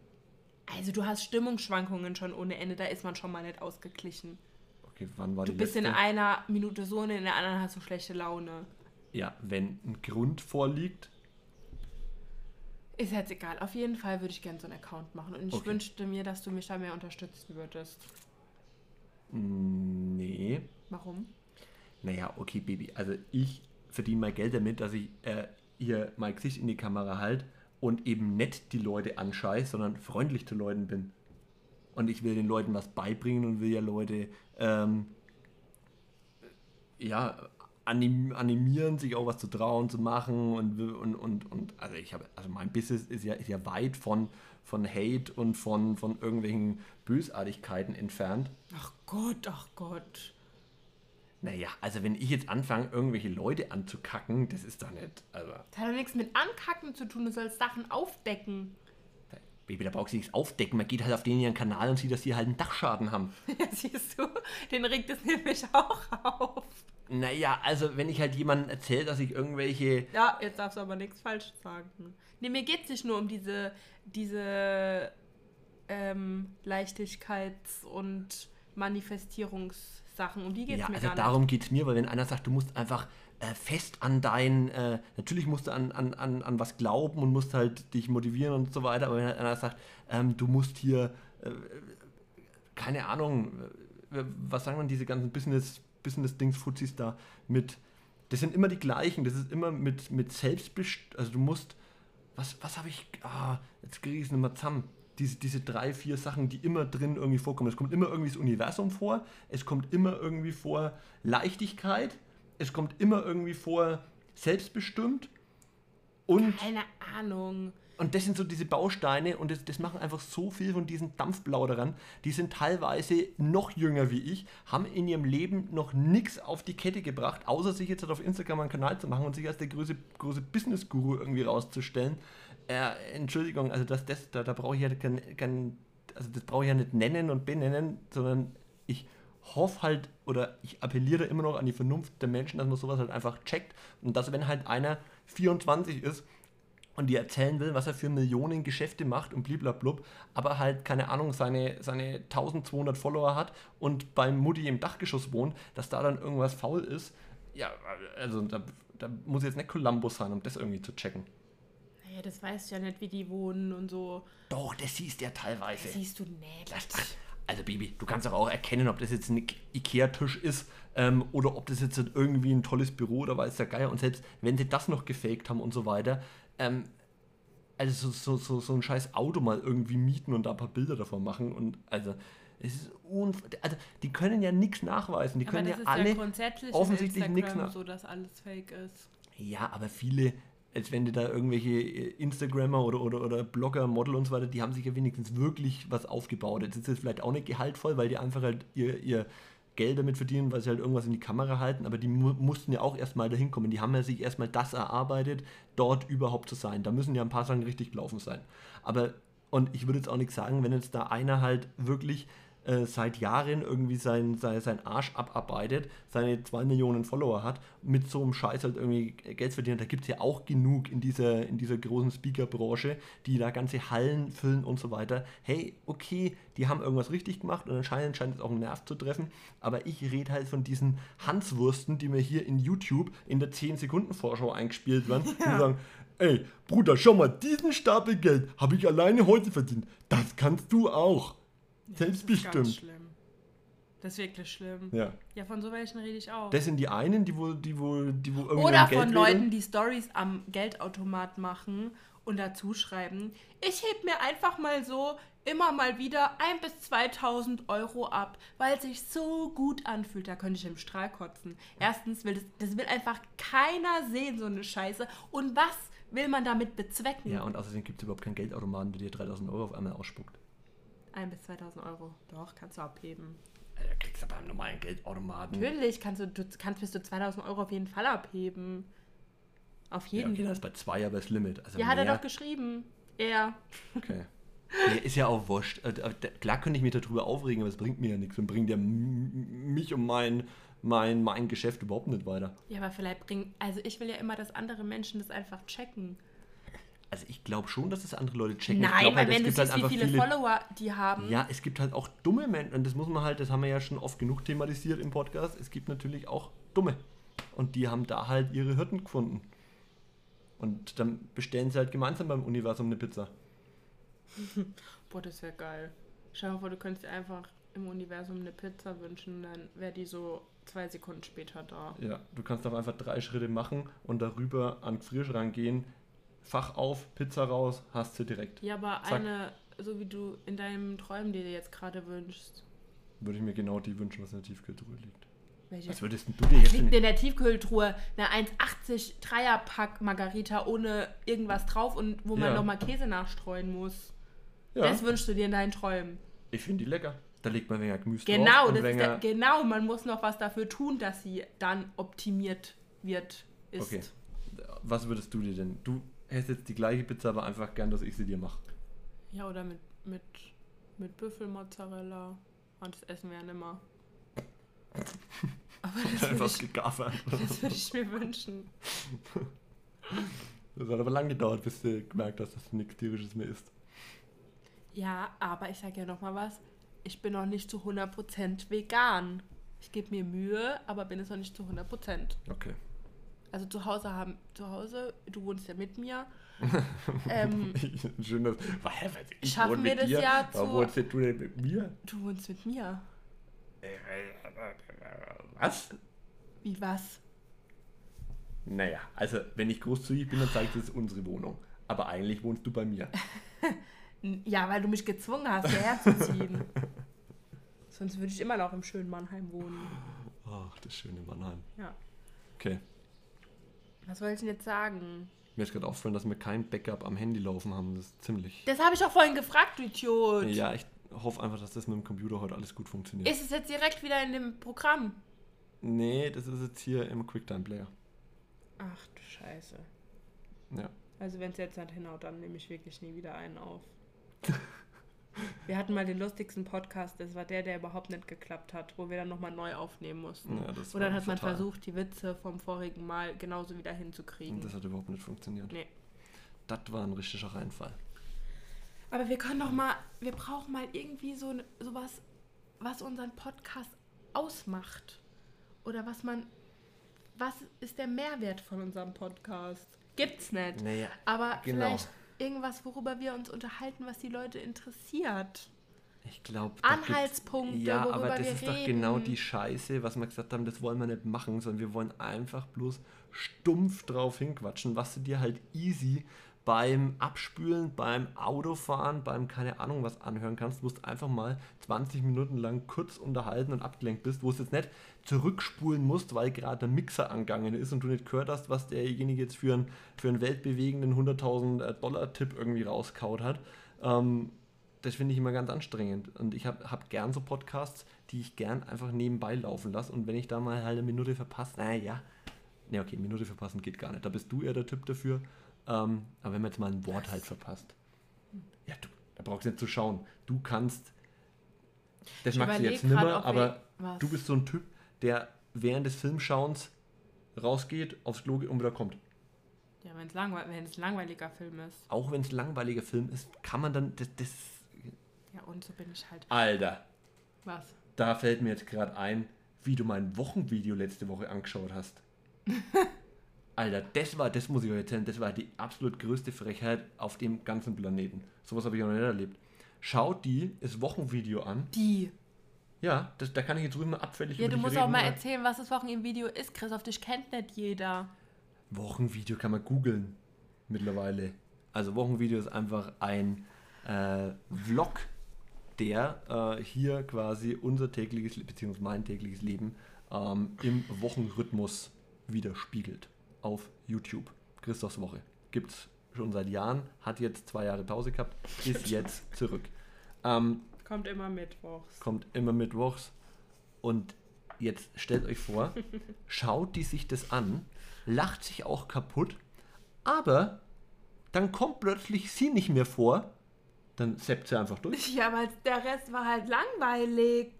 Also, du hast Stimmungsschwankungen schon ohne Ende. Da ist man schon mal nicht ausgeglichen. Okay, wann war Du die bist letzte? in einer Minute so und in der anderen hast du schlechte Laune. Ja, wenn ein Grund vorliegt, Ist jetzt egal. Auf jeden Fall würde ich gerne so einen Account machen. Und ich Okay. wünschte mir, dass du mich da mehr unterstützen würdest. mm, nee. Warum? Naja, okay, Baby. Also ich verdiene mein Geld damit, dass ich äh, hier mein Gesicht in die Kamera halte und eben nicht die Leute anscheiß, sondern freundlich zu Leuten bin. Und ich will den Leuten was beibringen und will ja Leute ähm, ja, anim animieren, sich auch was zu trauen, zu machen und, und, und, und also ich habe, also mein Business ist ja, ist ja weit von, von Hate und von, von irgendwelchen Bösartigkeiten entfernt. Ach Gott, ach Gott. Naja, also wenn ich jetzt anfange, irgendwelche Leute anzukacken, das ist doch nicht. Also, Das hat doch nichts mit Ankacken zu tun. Du sollst Sachen aufdecken. Baby, da brauchst du nichts aufdecken. Man geht halt auf den ihren Kanal und sieht, dass die halt einen Dachschaden haben. Ja, siehst du, den regt es nämlich auch auf. Naja, also wenn ich halt jemandem erzähle, dass ich irgendwelche. Ja, jetzt darfst du aber nichts falsch sagen. Nee, mir geht es nicht nur um diese, diese ähm, Leichtigkeits- und Manifestierungssachen. Um die geht es Ja, mir also darum geht es mir, weil wenn einer sagt, du musst einfach äh, fest an dein. Äh, natürlich musst du an, an, an, an was glauben und musst halt dich motivieren und so weiter, aber wenn halt einer sagt, ähm, du musst hier. Äh, keine Ahnung, äh, was sagen dann diese ganzen Business, Business-Dings, Fuzis da mit. Das sind immer die gleichen, das ist immer mit, mit Selbstbest... Also du musst. Was, was habe ich. Ah, jetzt kriege ich es mehr zusammen. Diese, diese drei, vier Sachen, die immer drin irgendwie vorkommen. Es kommt immer irgendwie das Universum vor, es kommt immer irgendwie vor Leichtigkeit, es kommt immer irgendwie vor selbstbestimmt und Keine Ahnung. und das sind so diese Bausteine und das, das machen einfach so viel von diesen Dampfplauderern. Die sind teilweise noch jünger wie ich, haben in ihrem Leben noch nichts auf die Kette gebracht, außer sich jetzt halt auf Instagram einen Kanal zu machen und sich als der große, große Business-Guru irgendwie rauszustellen. Äh, Entschuldigung, also das, das, da, da brauche ich ja kein, kein, also das brauche ich ja nicht nennen und benennen, sondern ich hoffe halt oder ich appelliere immer noch an die Vernunft der Menschen, dass man sowas halt einfach checkt und dass wenn halt einer 24 ist und dir erzählen will, was er für Millionen Geschäfte macht und bliblablub, aber halt, keine Ahnung, seine, seine 1200 Follower hat und beim Mutti im Dachgeschoss wohnt, dass da dann irgendwas faul ist. Ja, also da, da muss jetzt nicht Columbus sein, um das irgendwie zu checken. Naja, das weißt du ja nicht, wie die wohnen und so. Doch, das siehst du ja teilweise. Das siehst du nicht. Das, also Baby, du kannst doch auch erkennen, ob das jetzt ein Ikea-Tisch ist ähm, oder ob das jetzt irgendwie ein tolles Büro oder weiß der Geier. Und selbst wenn sie das noch gefaked haben und so weiter, ähm, also so, so, so, so ein scheiß Auto mal irgendwie mieten und da ein paar Bilder davon machen und also es ist unf also die können ja nichts nachweisen, die Aber können ja alle ja grundsätzlich offensichtlich nichts Instagram nach- so, dass alles fake ist. ja, aber viele als wenn du da irgendwelche äh, Instagrammer oder, oder, oder Blogger, Model und so weiter, die haben sich ja wenigstens wirklich was aufgebaut. Jetzt ist es vielleicht auch nicht gehaltvoll, weil die einfach halt ihr, ihr Geld damit verdienen, weil sie halt irgendwas in die Kamera halten, aber die mu mussten ja auch erstmal dahin kommen. Die haben ja sich erstmal das erarbeitet, dort überhaupt zu sein. Da müssen ja ein paar Sachen richtig gelaufen sein. Aber, und ich würde jetzt auch nicht sagen, wenn jetzt da einer halt wirklich äh, seit Jahren irgendwie sein, sein, sein Arsch abarbeitet, seine 2 Millionen Follower hat, mit so einem Scheiß halt irgendwie Geld verdienen. Da gibt es ja auch genug in dieser, in dieser großen Speaker-Branche, die da ganze Hallen füllen und so weiter. Hey, okay, die haben irgendwas richtig gemacht und anscheinend scheint es auch einen Nerv zu treffen, aber ich rede halt von diesen Hanswursten, die mir hier in YouTube in der 10-Sekunden-Vorschau eingespielt werden, ja. die sagen, ey, Bruder, schau mal, diesen Stapel Geld habe ich alleine heute verdient. Das kannst du auch. Selbstbestimmt. Das ist schlimm. Das ist wirklich schlimm. Ja. Ja, von so welchen rede ich auch. Das sind die einen, die wohl, die wohl, die wohl irgendwie. Oder von Leuten, die Stories am Geldautomat machen und dazu schreiben, ich heb mir einfach mal so immer mal wieder ein bis 2000 Euro ab, weil es sich so gut anfühlt. Da könnte ich im Strahl kotzen. Erstens will das, das will einfach keiner sehen, so eine Scheiße. Und was will man damit bezwecken? Ja, und außerdem gibt es überhaupt keinen Geldautomaten, der dir 3000 Euro auf einmal ausspuckt. 1 bis 2000 Euro. Doch, kannst du abheben. Da kriegst du beim normalen Geldautomaten. Natürlich kannst du, du kannst bis zu 2000 Euro auf jeden Fall abheben. Auf jeden ja, okay, Fall. das ist bei 2 aber das Limit. Also ja, hat er doch geschrieben. Er. Okay. Nee, ist ja auch wurscht. Äh, klar könnte ich mich darüber aufregen, aber es bringt mir ja nichts und bringt ja mich und mein, mein, mein Geschäft überhaupt nicht weiter. Ja, aber vielleicht bringt. Also ich will ja immer, dass andere Menschen das einfach checken. Also ich glaube schon, dass es andere Leute checken. Nein, weil halt, wenn du siehst, halt wie viele, viele, Follower die haben. Ja, es gibt halt auch dumme Menschen. Und das muss man halt, das haben wir ja schon oft genug thematisiert im Podcast. Es gibt natürlich auch dumme. Und die haben da halt ihre Hürden gefunden. Und dann bestellen sie halt gemeinsam beim Universum eine Pizza. Boah, das wäre geil. Schau mal vor, du könntest dir einfach im Universum eine Pizza wünschen, dann wäre die so zwei Sekunden später da. Ja, du kannst auch einfach drei Schritte machen und darüber an den Gefrierschrank gehen, Fach auf, Pizza raus, hast sie direkt. Ja, aber Zack. eine, so wie du in deinem Träumen dir jetzt gerade wünschst. Würde ich mir genau die wünschen, was in der Tiefkühltruhe liegt. Welche? Was würdest du dir jetzt liegt in der Tiefkühltruhe eine 1,80 Dreierpack Margarita ohne irgendwas drauf und wo man ja. nochmal Käse nachstreuen muss. Ja. Das wünschst du dir in deinen Träumen. Ich finde die lecker. Da legt man weniger Gemüse genau, drauf. Ist der, genau, man muss noch was dafür tun, dass sie dann optimiert wird. Ist. Okay. Was würdest du dir denn? Du hättest jetzt die gleiche Pizza, aber einfach gern, dass ich sie dir mache. Ja, oder mit, mit, mit Büffelmozzarella. Und das essen wir ja nimmer. Aber das würde ich, das würd ich mir wünschen. Das hat aber lange gedauert, bis du gemerkt hast, dass du nichts Tierisches mehr isst. Ja, aber ich sage ja nochmal was. Ich bin noch nicht zu 100% vegan. Ich gebe mir Mühe, aber bin es noch nicht zu 100%. Okay also zu Hause haben, zu Hause, du wohnst ja mit mir. ähm, Schön, dass, ich schaffen wir das dir. ja zu. Warum wohnst du denn mit mir? Du wohnst mit mir. Was? Wie was? Naja, also wenn ich großzügig bin, dann zeigt es unsere Wohnung. Aber eigentlich wohnst du bei mir. ja, weil du mich gezwungen hast, hierher zu ziehen. Sonst würde ich immer noch im schönen Mannheim wohnen. Ach, das schöne Mannheim. Ja. Okay. Was wollte ich denn jetzt sagen? Mir ist gerade aufgefallen, dass wir kein Backup am Handy laufen haben. Das ist ziemlich. Das habe ich auch vorhin gefragt, du Idiot. Ja, ich hoffe einfach, dass das mit dem Computer heute alles gut funktioniert. Ist es jetzt direkt wieder in dem Programm? Nee, das ist jetzt hier im QuickTime-Player. Ach du Scheiße. Ja. Also wenn es jetzt nicht hinhaut, dann nehme ich wirklich nie wieder einen auf. Wir hatten mal den lustigsten Podcast, das war der, der überhaupt nicht geklappt hat, wo wir dann nochmal neu aufnehmen mussten. Ja, Und dann hat fatal. man versucht, die Witze vom vorigen Mal genauso wieder hinzukriegen. Das hat überhaupt nicht funktioniert. Nee. Das war ein richtiger Reinfall. Aber wir können doch mal, wir brauchen mal irgendwie so sowas, was unseren Podcast ausmacht. Oder was man, was ist der Mehrwert von unserem Podcast? Gibt's nicht. Naja, Aber genau. vielleicht irgendwas, worüber wir uns unterhalten, was die Leute interessiert. Ich glaube, Anhaltspunkte, ja, aber das ist reden. doch genau die Scheiße, was wir gesagt haben, das wollen wir nicht machen, sondern wir wollen einfach bloß stumpf drauf hinquatschen, was du dir halt easy beim Abspülen, beim Autofahren, beim keine Ahnung was anhören kannst, wo du einfach mal 20 Minuten lang kurz unterhalten und abgelenkt bist, wo es jetzt nicht zurückspulen musst, weil gerade der Mixer angegangen ist und du nicht gehört hast, was derjenige jetzt für einen, für einen weltbewegenden 100.000 Dollar Tipp irgendwie rauskaut hat. Ähm, das finde ich immer ganz anstrengend. Und ich habe hab gern so Podcasts, die ich gern einfach nebenbei laufen lasse. Und wenn ich da mal halt eine Minute verpasse, naja, ne, okay, Minute verpassen geht gar nicht. Da bist du eher der Typ dafür. Ähm, aber wenn man jetzt mal ein Wort halt verpasst, ja, du, da brauchst du nicht zu schauen. Du kannst, das Ich magst du jetzt grad, nimmer, ob aber wir- du bist so ein Typ, der während des Filmschauens rausgeht, aufs Klo geht und wieder kommt. Ja, wenn es ein langweiliger Film ist. Auch wenn es langweiliger Film ist, kann man dann, das, das Ja, und so bin ich halt. Alter, Was? da fällt mir jetzt gerade ein, wie du mein Wochenvideo letzte Woche angeschaut hast. Alter, das war, das muss ich euch erzählen, das war die absolut größte Frechheit auf dem ganzen Planeten. Sowas habe ich noch nicht erlebt. Schaut die das Wochenvideo an. Die. Ja, das, da kann ich jetzt mal abfällig Ja, du musst reden, auch mal erzählen, was das Wochenendvideo ist, Chris. Auf dich kennt nicht jeder. Wochenvideo kann man googeln mittlerweile. Also Wochenvideo ist einfach ein äh, Vlog, der äh, hier quasi unser tägliches, beziehungsweise mein tägliches Leben ähm, im Wochenrhythmus widerspiegelt auf YouTube. Christophs Woche. Gibt es schon seit Jahren, hat jetzt zwei Jahre Pause gehabt, ist jetzt zurück. Ähm, Kommt immer mittwochs. kommt immer mittwochs. Und jetzt stellt euch vor, schaut die sich das an, lacht sich auch kaputt, aber dann kommt plötzlich sie nicht mehr vor, dann seppt sie einfach durch. Ja, aber der Rest war halt langweilig.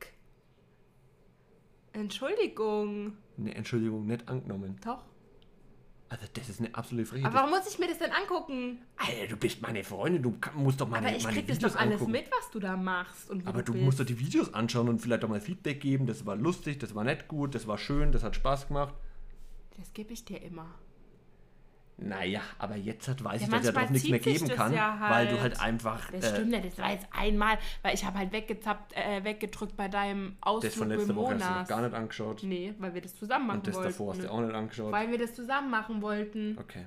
Entschuldigung. Ne, Entschuldigung, nicht angenommen. Doch. Also das ist eine absolute Frechheit. Aber warum muss ich mir das denn angucken? Alter, du bist meine Freundin, du musst doch meine, Aber ich meine krieg das Videos doch alles angucken. mit, was du da machst. Und Aber du bist. musst doch die Videos anschauen und vielleicht auch mal Feedback geben. Das war lustig, das war nicht gut, das war schön, das hat Spaß gemacht. Das gebe ich dir immer. Naja, aber jetzt hat, weiß Ja, ich, dass er doch nichts mehr geben kann, ja weil du halt. halt einfach Das äh, stimmt nicht, das war jetzt einmal, weil ich habe halt weggezappt, äh, weggedrückt bei deinem Ausflug das von letzter Woche hast du noch gar nicht angeschaut. Nee, weil wir das zusammen machen und das wollten. davor hast du auch nicht angeschaut. Weil wir das zusammen machen wollten. Okay.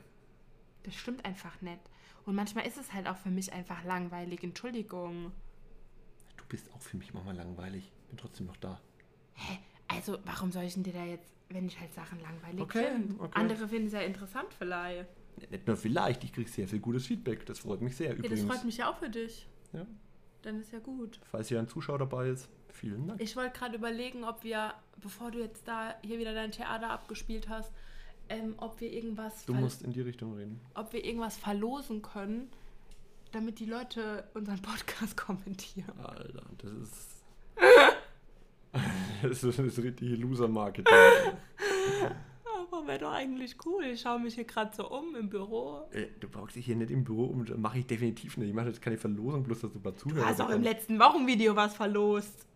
Das stimmt einfach nicht. Und manchmal ist es halt auch für mich einfach langweilig. Entschuldigung. Du bist auch für mich manchmal langweilig. Bin trotzdem noch da. Hä? Also, warum soll ich denn dir da jetzt, wenn ich halt Sachen langweilig Okay, finde? okay. Andere finden es ja interessant vielleicht. Nicht nur vielleicht, ich kriege sehr viel gutes Feedback. Das freut mich sehr Ja, das übrigens. freut mich ja auch für dich. Ja. Dann ist ja gut. Falls hier ein Zuschauer dabei ist, vielen Dank. Ich wollte gerade überlegen, ob wir, bevor du jetzt da hier wieder dein Theater abgespielt hast, ähm, ob wir irgendwas Du musst in die Richtung reden. ob wir irgendwas verlosen können, damit die Leute unseren Podcast kommentieren. Alter, das ist. das ist, das ist richtig Loser-Marketing. Aber wäre doch eigentlich cool. Ich schaue mich hier gerade so um im Büro. Äh, du brauchst dich hier nicht im Büro um. Mache ich definitiv nicht. Ich mache jetzt keine Verlosung, bloß dass du mal Du zuhörst. hast auch im letzten Wochenvideo was verlost.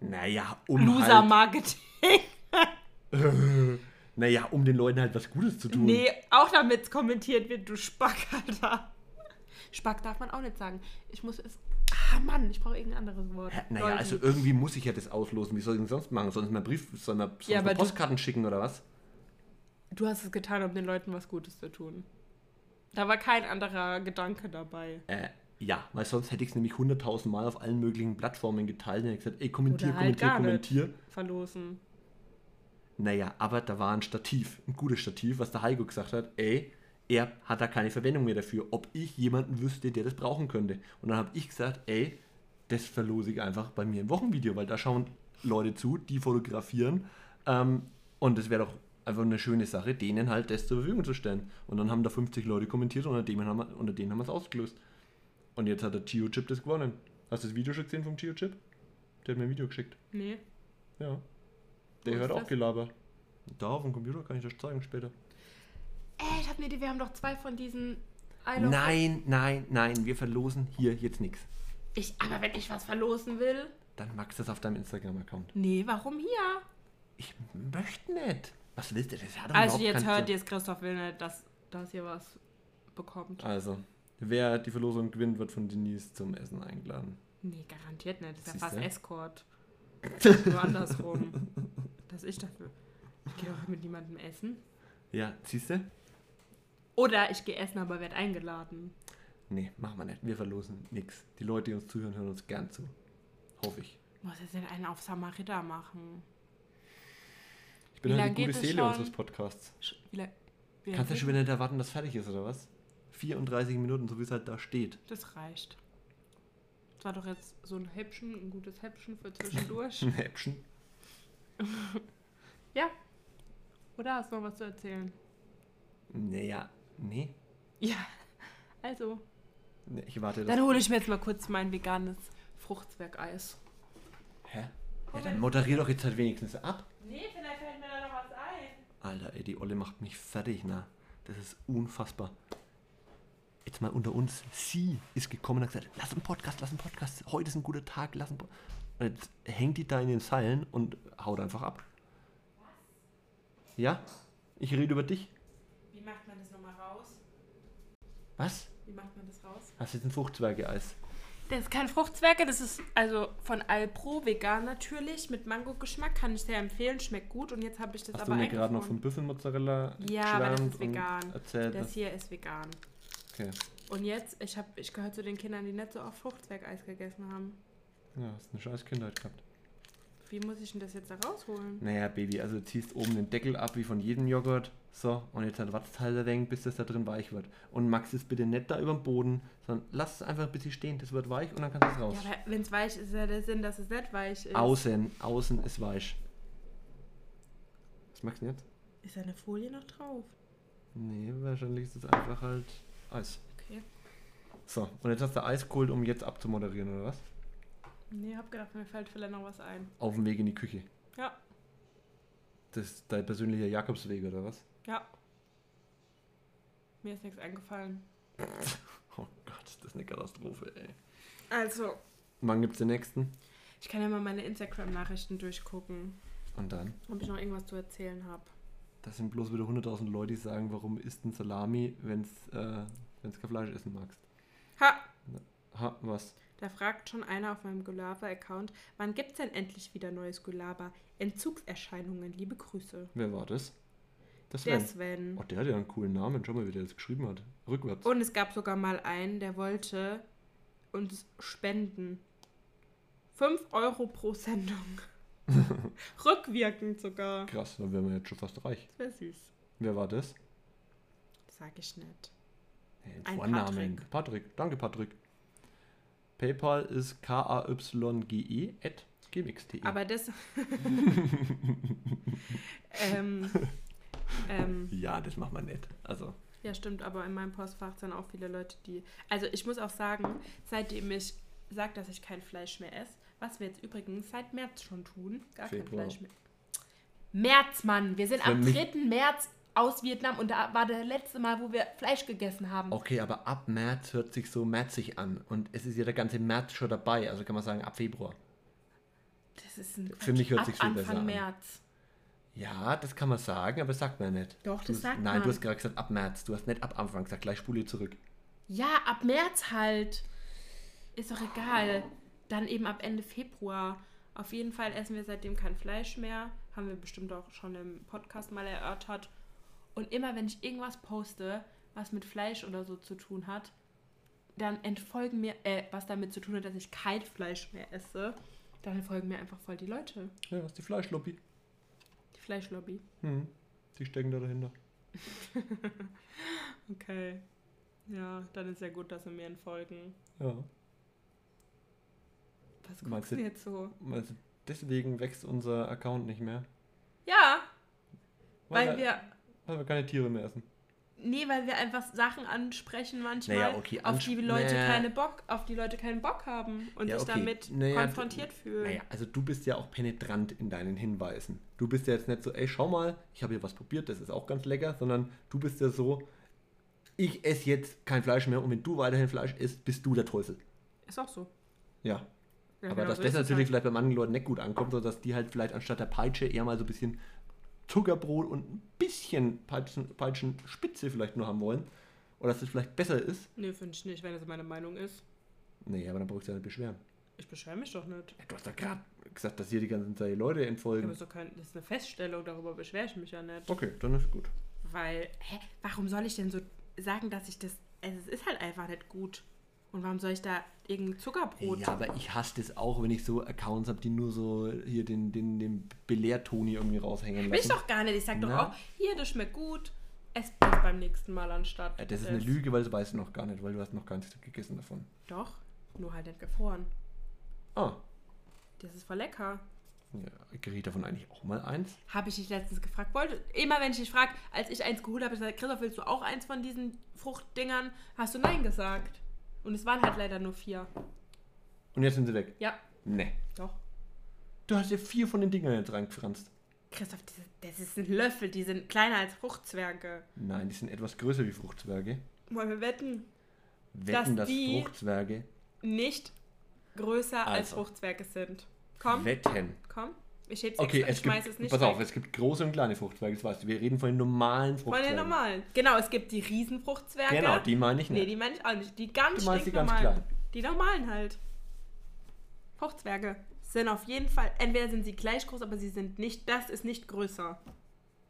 Naja, um halt, Loser-Marketing. Naja, um den Leuten halt was Gutes zu tun. Nee, auch damit es kommentiert wird, du Spack, Alter. Spack darf man auch nicht sagen. Ich muss es. Ah, Mann, ich brauche irgendein anderes Wort. Hä, Naja, Leute. also irgendwie muss ich ja das auslosen. Wie soll ich denn sonst machen? Ich mal Brief, soll Ja, aber du- Postkarten schicken oder was? Du hast es getan, um den Leuten was Gutes zu tun. Da war kein anderer Gedanke dabei. Äh, ja, weil sonst hätte ich es nämlich 100.000 Mal auf allen möglichen Plattformen geteilt und hätte gesagt, ey, kommentier, halt kommentier, kommentier. Verlosen. Naja, aber da war ein Stativ, ein gutes Stativ, was der Heiko gesagt hat, ey, er hat da keine Verwendung mehr dafür, ob ich jemanden wüsste, der das brauchen könnte. Und dann habe ich gesagt, ey, das verlose ich einfach bei mir im Wochenvideo, weil da schauen Leute zu, die fotografieren. Ähm, und es wäre doch einfach eine schöne Sache, denen halt das zur Verfügung zu stellen. Und dann haben da 50 Leute kommentiert und unter denen haben wir, unter denen haben wir es ausgelöst. Und jetzt hat der Geo-Chip das gewonnen. Hast du das Video schon gesehen vom Geo-Chip? Der hat mir ein Video geschickt. Nee. Ja. Wo Der ist hört auch das? Gelaber. Da auf dem Computer kann ich das zeigen später. Ey, ich habe eine Idee, wir haben doch zwei von diesen. I Nein, nein, nein, wir verlosen hier jetzt nichts. Ich, aber wenn ich was verlosen will. Dann magst du das auf deinem Instagram-Account. Nee, warum hier? Ich möchte nicht. Was willst du? Das hat Also jetzt hört ihr es, Christoph will nicht, dass, dass ihr was bekommt. Also, wer die Verlosung gewinnt, wird von Denise zum Essen eingeladen. Nee, garantiert nicht. Das ist ja fast Escort. Nur andersrum. Dass ich dafür. Ich gehe doch mit niemandem essen. Ja, siehst du? Oder ich gehe essen, aber werde eingeladen. Nee, machen wir nicht. Wir verlosen nichts. Die Leute, die uns zuhören, hören uns gern zu. Hoffe ich. Muss jetzt denn einen auf Samarita machen? Ich bin halt die gute Seele schon? unseres Podcasts. Wie lang- wie lang Kannst du geht- schon wieder nicht erwarten, dass fertig ist, oder was? 34 Minuten, so wie es halt da steht. Das reicht. Das war doch jetzt so ein Häppchen, ein gutes Häppchen für zwischendurch. Ein Häppchen. ja. Oder hast du noch was zu erzählen? Naja, nee. Ja. Also, nee. Ich warte. dann hole ich mir jetzt mal kurz mein veganes Fruchtzwergeis. Hä? Ja, dann moderier doch jetzt halt wenigstens ab. Nee, vielleicht fällt mir da noch was ein. Alter, ey, die Olle macht mich fertig, na. Das ist unfassbar. Jetzt mal unter uns. Sie ist gekommen und hat gesagt, lass einen Podcast, lass einen Podcast. Heute ist ein guter Tag, lass einen Podcast. Und jetzt hängt die da in den Seilen und haut einfach ab. Ja? Ich rede über dich. Wie macht man das nochmal raus? Was? Wie macht man das raus? Hast jetzt ein Fruchtzwerge-Eis? Das ist kein Fruchtzwerge, das ist also von Alpro, vegan natürlich, mit Mango-Geschmack, kann ich sehr empfehlen, schmeckt gut. Und jetzt habe ich das Hast du aber mir gerade noch von Büffelmozzarella Ja, aber das ist vegan. erzählt? Das hier ist vegan. Okay. Und jetzt, ich, hab, ich gehöre zu den Kindern, die nicht so oft Fruchtzwergeis gegessen haben. Ja, hast eine scheiß Kindheit gehabt. Wie muss ich denn das jetzt da rausholen? Naja, Baby, also du ziehst oben den Deckel ab wie von jedem Joghurt. So, und jetzt halt wartest halt ein wenig, bis das da drin weich wird. Und Max ist bitte nicht da über dem Boden, sondern lass es einfach ein bisschen stehen. Das wird weich und dann kannst du es raus. Ja, wenn es weich ist, ist ja der Sinn, dass es nicht weich ist. außen, außen ist weich. Was magst du denn jetzt? Ist da eine Folie noch drauf? Nee, wahrscheinlich ist es einfach halt Eis. Okay. So, und jetzt hast du Eis geholt, um jetzt abzumoderieren, oder was? Nee, hab gedacht, mir fällt vielleicht noch was ein. Auf dem Weg in die Küche. Ja, Das ist dein persönlicher Jakobsweg, oder was? ja. Mir ist nichts eingefallen. Oh Gott, das ist eine Katastrophe, ey. Also, Wann gibt's den nächsten? ich kann ja mal meine Instagram-Nachrichten durchgucken, Und dann? ob ich noch irgendwas zu erzählen habe. Das sind bloß wieder 100.000 Leute, die sagen, warum isst ein Salami, wenn es äh, wenn's kein Fleisch essen magst. Ha! Ha, was? Da fragt schon einer auf meinem Gulaber-Account, wann gibt's denn endlich wieder neues Gulaber? Entzugserscheinungen, liebe Grüße. Wer war das? Das Der Sven. Oh, der hat ja einen coolen Namen. Schau mal, wie der das geschrieben hat. Rückwärts. Und es gab sogar mal einen, der wollte uns spenden. 5 Euro pro Sendung. Rückwirkend sogar. Krass, dann wären wir jetzt schon fast reich. Das wäre süß. Wer war das? Sag ich nicht. Hey, Ein Vornamen. Patrick. Danke, Patrick. PayPal ist k-a-y-g-e at gmx.de. Aber das. ähm, ähm, Ja, das macht man nicht. Also, ja, stimmt, aber in meinem Postfach sind auch viele Leute, die. Also, ich muss auch sagen, seitdem ich sage, dass ich kein Fleisch mehr esse, was wir jetzt übrigens seit März schon tun, gar Februar. kein Fleisch mehr. März, Mann! Wir sind Für am mich- 3. März aus Vietnam und da war der letzte Mal, wo wir Fleisch gegessen haben. okay, aber ab März hört sich so märzig an. Und es ist ja der ganze März schon dabei. Also kann man sagen, ab Februar. Das ist ein Für mich hört ab sich's viel Anfang besser an. März. Ja, das kann man sagen, aber das sagt man nicht. Doch, Du das hast- sagt Nein, man. du hast gerade gesagt ab März. Du hast nicht ab Anfang gesagt. Gleich spule zurück. Ja, ab März halt. Ist doch egal. Dann eben ab Ende Februar. Auf jeden Fall essen wir seitdem kein Fleisch mehr. Haben wir bestimmt auch schon im Podcast mal erörtert. Und immer wenn ich irgendwas poste, was mit Fleisch oder so zu tun hat, dann entfolgen mir, äh, was damit zu tun hat, dass ich kein Fleisch mehr esse, dann entfolgen mir einfach voll die Leute. Ja, das ist die Fleischlobby. Die Fleischlobby. Hm. Die stecken da dahinter. Okay. Ja, dann ist ja gut, dass sie mir entfolgen. Ja. Was Meinst guckst du du- jetzt so? Also deswegen wächst unser Account nicht mehr. Ja, weil wir weil wir keine Tiere mehr essen. Nee, weil wir einfach Sachen ansprechen manchmal, Naja, okay, auf die Leute naja. keine Bock, auf die Leute keinen Bock haben und Ja, sich okay. damit Naja, konfrontiert fühlen. Naja, also du bist ja auch penetrant in deinen Hinweisen. Du bist ja jetzt nicht so, ey, schau mal, ich habe hier was probiert, das ist auch ganz lecker, sondern du bist ja so, ich esse jetzt kein Fleisch mehr und wenn du weiterhin Fleisch isst, bist du der Teufel. Ist auch so. Ja. Ja, Aber genau dass so das natürlich halt. vielleicht bei manchen Leuten nicht gut ankommt, sodass die halt vielleicht anstatt der Peitsche eher mal so ein bisschen Zuckerbrot und ein bisschen Peitschen, Peitschenspitze vielleicht nur haben wollen. Oder dass es vielleicht besser ist. Nee, finde ich nicht, wenn das meine Meinung ist. Nee, aber dann brauchst du ja nicht beschweren. Ich beschwere mich doch nicht. Ja, du hast doch gerade gesagt, dass hier die ganzen Zeit Leute Aber entfolgen. ist doch kein, das ist eine Feststellung, darüber beschwere ich mich ja nicht. Okay, dann ist gut. Weil, hä, warum soll ich denn so sagen, dass ich das. Also es ist halt einfach nicht gut. Und warum soll ich da irgendein Zuckerbrot? Ja, aber ich hasse das auch, wenn ich so Accounts habe, die nur so hier den, den, den Belehrtoni irgendwie raushängen Will ich lassen. doch gar nicht. Ich sag doch Na? auch, hier, das schmeckt gut. Ess das beim nächsten Mal anstatt. Ja, das ist eine Lüge, weil das weißt du noch gar nicht, weil du hast noch gar nichts gegessen davon. Doch, nur halt nicht gefroren. Ah, Das ist voll lecker. ja, kriege davon eigentlich auch mal eins. Habe ich dich letztens gefragt. Wollte, immer wenn ich dich frage, als ich eins geholt habe, ich gesagt, Christoph, willst du auch eins von diesen Fruchtdingern? Hast du Nein gesagt. Und es waren halt leider nur vier. Und jetzt sind sie weg. Ja, Ne. doch. Du hast ja vier von den Dingern jetzt reingefranst. Christoph, das, das ist ein Löffel, die sind kleiner als Fruchtzwerge. Nein, die sind etwas größer wie Fruchtzwerge. Wollen wir wetten? Wetten, dass die- Fruchtzwerge. Nicht größer als Also. Fruchtzwerge sind. Komm, Wetten. komm. Ich heb's Okay, extra, ich es schmeiß gibt, es nicht pass weg. auf, es gibt große und kleine Fruchtzwerge, das weißt du. Wir reden von den normalen Von Fruchtzwergen. den normalen. Genau, es gibt die Riesenfruchtzwerge. Genau, die meine ich Nee, nicht. die meine ich auch nicht. Die ganz Du meinst die ganz kleinen. Die normalen halt. Fruchtzwerge sind auf jeden Fall, entweder sind sie gleich groß, aber sie sind nicht, das ist nicht größer.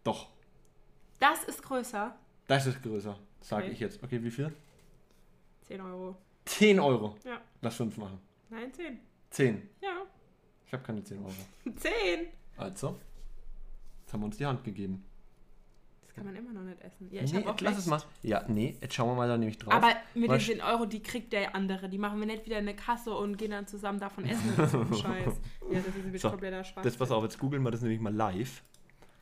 Doch, Das ist größer. das ist größer, sage Okay. ich jetzt. Okay, wie viel? 10 Euro. 10 Euro. Ja. Lass 5 machen. Nein, 10. 10. Ja. Ich habe keine 10 Euro. 10. Also, jetzt haben wir uns die Hand gegeben. Das kann man immer noch nicht essen. Ja, ich nee, auch lass es mal. Ja, nee, jetzt schauen wir mal da nämlich drauf. Aber mit den Was- 10 Euro, die kriegt der andere. Die machen wir nicht wieder in eine Kasse und gehen dann zusammen davon essen. Das ist ein Scheiß. Ja, das ist ein So, kompletter Schwachsinn. Das, pass auf, jetzt googeln wir das nämlich mal live.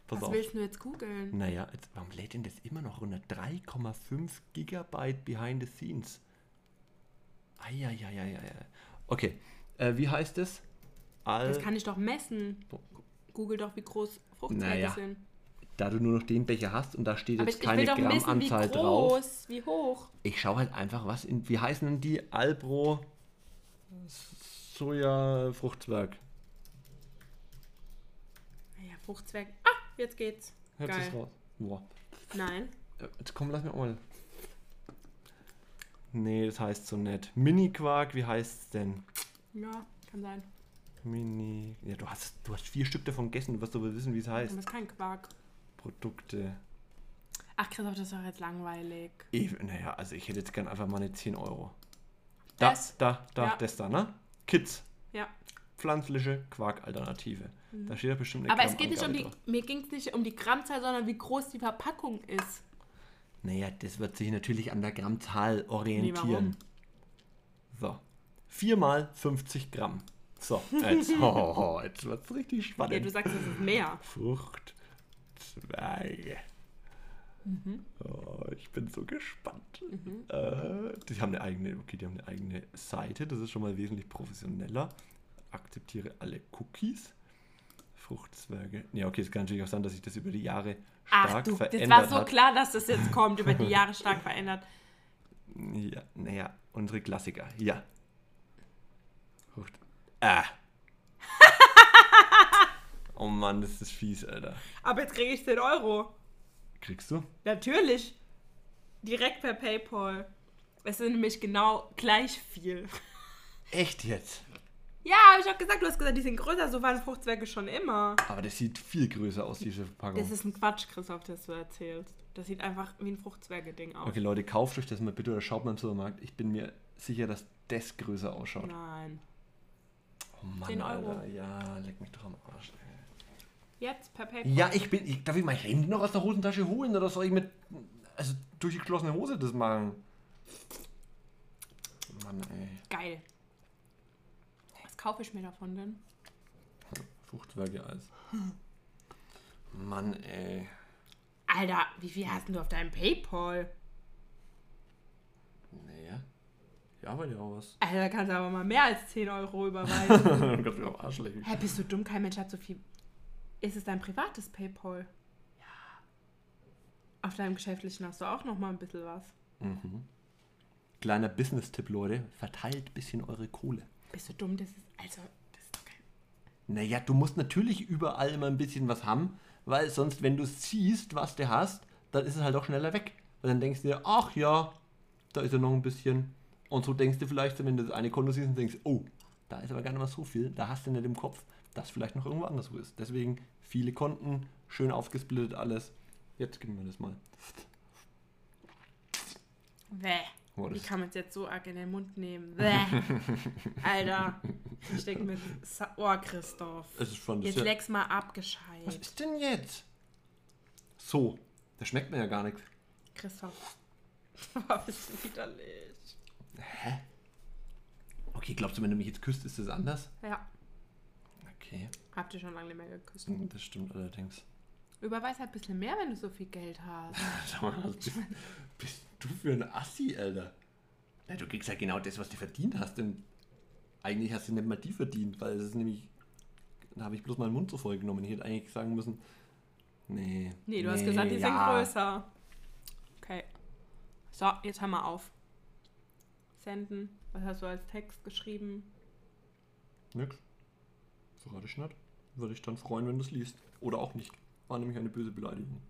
Pass Was auf. willst du jetzt googeln? Naja, jetzt, warum lädt denn das immer noch runter? 3,5 Gigabyte behind the scenes. Eieieiei. Okay, äh, wie heißt es? All, Das kann ich doch messen. Google doch, wie groß Fruchtzwerge Naja, sind. da du nur noch den Becher hast und da steht Aber jetzt ich, ich keine doch wissen, wie Grammanzahl drauf. groß, wie hoch. Ich schaue halt einfach, was in, wie heißen denn die Albro Soja Fruchtzwerg? Naja, Fruchtzwerg. Ah, jetzt geht's. Hört Geil. raus. Boah. Nein. Äh, Jetzt komm, lass mir mal. Nee, das heißt so nett. Mini-Quark, wie heißt es denn? Ja, kann sein. Mini. Ja, du hast, du hast vier Stück davon gegessen, du wirst aber wissen, wie es heißt. Aber ist kein Quark. Produkte. Ach, Christoph, das ist doch jetzt langweilig. Naja, also ich hätte jetzt gern einfach mal eine 10 Euro. Da, Das? da, da, Ja. das da, ne? Kids. Ja. Pflanzliche Quark-Alternative. Da steht ja bestimmt eine Mhm. Aber es geht nicht um die, drauf. mir ging es nicht um die Grammzahl, sondern wie groß die Verpackung ist. Naja, das wird sich natürlich an der Grammzahl Nee, orientieren. warum? so. 4 mal 50 Gramm. So, jetzt, oh, jetzt wird es richtig Ja, spannend. du sagst, es ist mehr. Fruchtzweige. Mhm. Oh, ich bin so gespannt. Äh, die haben eine eigene, okay, die haben eine eigene Seite, das ist schon mal wesentlich professioneller. Akzeptiere alle Cookies. Fruchtzwerge. Ja, okay, es kann natürlich auch sein, dass sich das über die Jahre Ach stark du, verändert das war so hat. klar, dass das jetzt kommt, über die Jahre stark verändert. Ja, naja, unsere Klassiker. Ja. Ah. oh Mann, das ist fies, Alter. Aber jetzt kriege ich 10 Euro. Kriegst du? Natürlich. Direkt per PayPal. Es sind nämlich genau gleich viel. Echt jetzt? Ja, habe ich auch gesagt. Du hast gesagt, die sind größer. So waren Fruchtzwerge schon immer. Aber das sieht viel größer aus, diese Verpackung. Das ist ein Quatsch, Christoph, das du erzählst. Das sieht einfach wie ein Fruchtzwerge-Ding aus. Okay, Leute, kauft euch das mal bitte oder schaut mal im Supermarkt. Ich bin mir sicher, dass das größer ausschaut. Nein. Mann, 10 Euro. Alter. Ja, leck mich doch am Arsch. Ey. Jetzt per PayPal. Ja, ich bin. Ich, darf ich mein Handy noch aus der Hosentasche holen oder soll ich mit. Also durch die geschlossene Hose das machen? Mann, ey. Geil. Was kaufe ich mir davon denn? Fruchtzwerge-Eis. Mann, ey. Alter, wie viel hast denn du auf deinem PayPal? Naja. Ja, aber ja auch was. Alter, da kannst du aber mal mehr als 10 Euro überweisen. Dann kannst du mir am Arsch lecken. Hä, bist du dumm? Kein Mensch hat so viel. Ist es dein privates PayPal? Ja. Auf deinem geschäftlichen hast du auch noch mal ein bisschen was. Mhm. Kleiner Business-Tipp, Leute. Verteilt ein bisschen eure Kohle. Bist du dumm? Das ist. Also, das ist doch kein. Naja, du musst natürlich überall immer ein bisschen was haben, weil sonst, wenn du siehst, was du hast, dann ist es halt auch schneller weg. Weil dann denkst du dir, ach ja, da ist ja noch ein bisschen. Und so denkst du vielleicht, wenn du das eine Konto siehst und denkst, oh, da ist aber gar nicht mal so viel, da hast du nicht im Kopf, dass vielleicht noch irgendwo anders wo ist. Deswegen viele Konten, schön aufgesplittet alles. Jetzt geben wir das mal. Bäh. Oh, Wie kann man es jetzt so arg in den Mund nehmen? Bäh. Alter. Ich denke mir, oh Christoph. es ist schon Jetzt sehr, leck's mal ab, Was ist denn jetzt? So, das schmeckt mir ja gar nichts. Christoph. Boah, bist du widerlich. Hä? Okay, glaubst du, wenn du mich jetzt küsst, ist das anders? Ja, Okay, habt ihr schon lange nicht mehr geküsst. hm, das stimmt allerdings. Überweis halt ein bisschen mehr, wenn du so viel Geld hast. Sag mal, was bist, bist du für ein Assi, Alter? Ja, du kriegst ja genau das, was du verdient hast, denn eigentlich hast du nicht mal die verdient, weil es ist nämlich, da habe ich bloß meinen Mund so voll genommen. Ich hätte eigentlich sagen müssen, nee. Nee, du hast gesagt, die sind ja. größer. Okay. So, jetzt hör mal auf. Senden. Was hast du als Text geschrieben? Nix. Verrate ich nicht. Würde ich dann freuen, wenn du es liest. Oder auch nicht. War nämlich eine böse Beleidigung.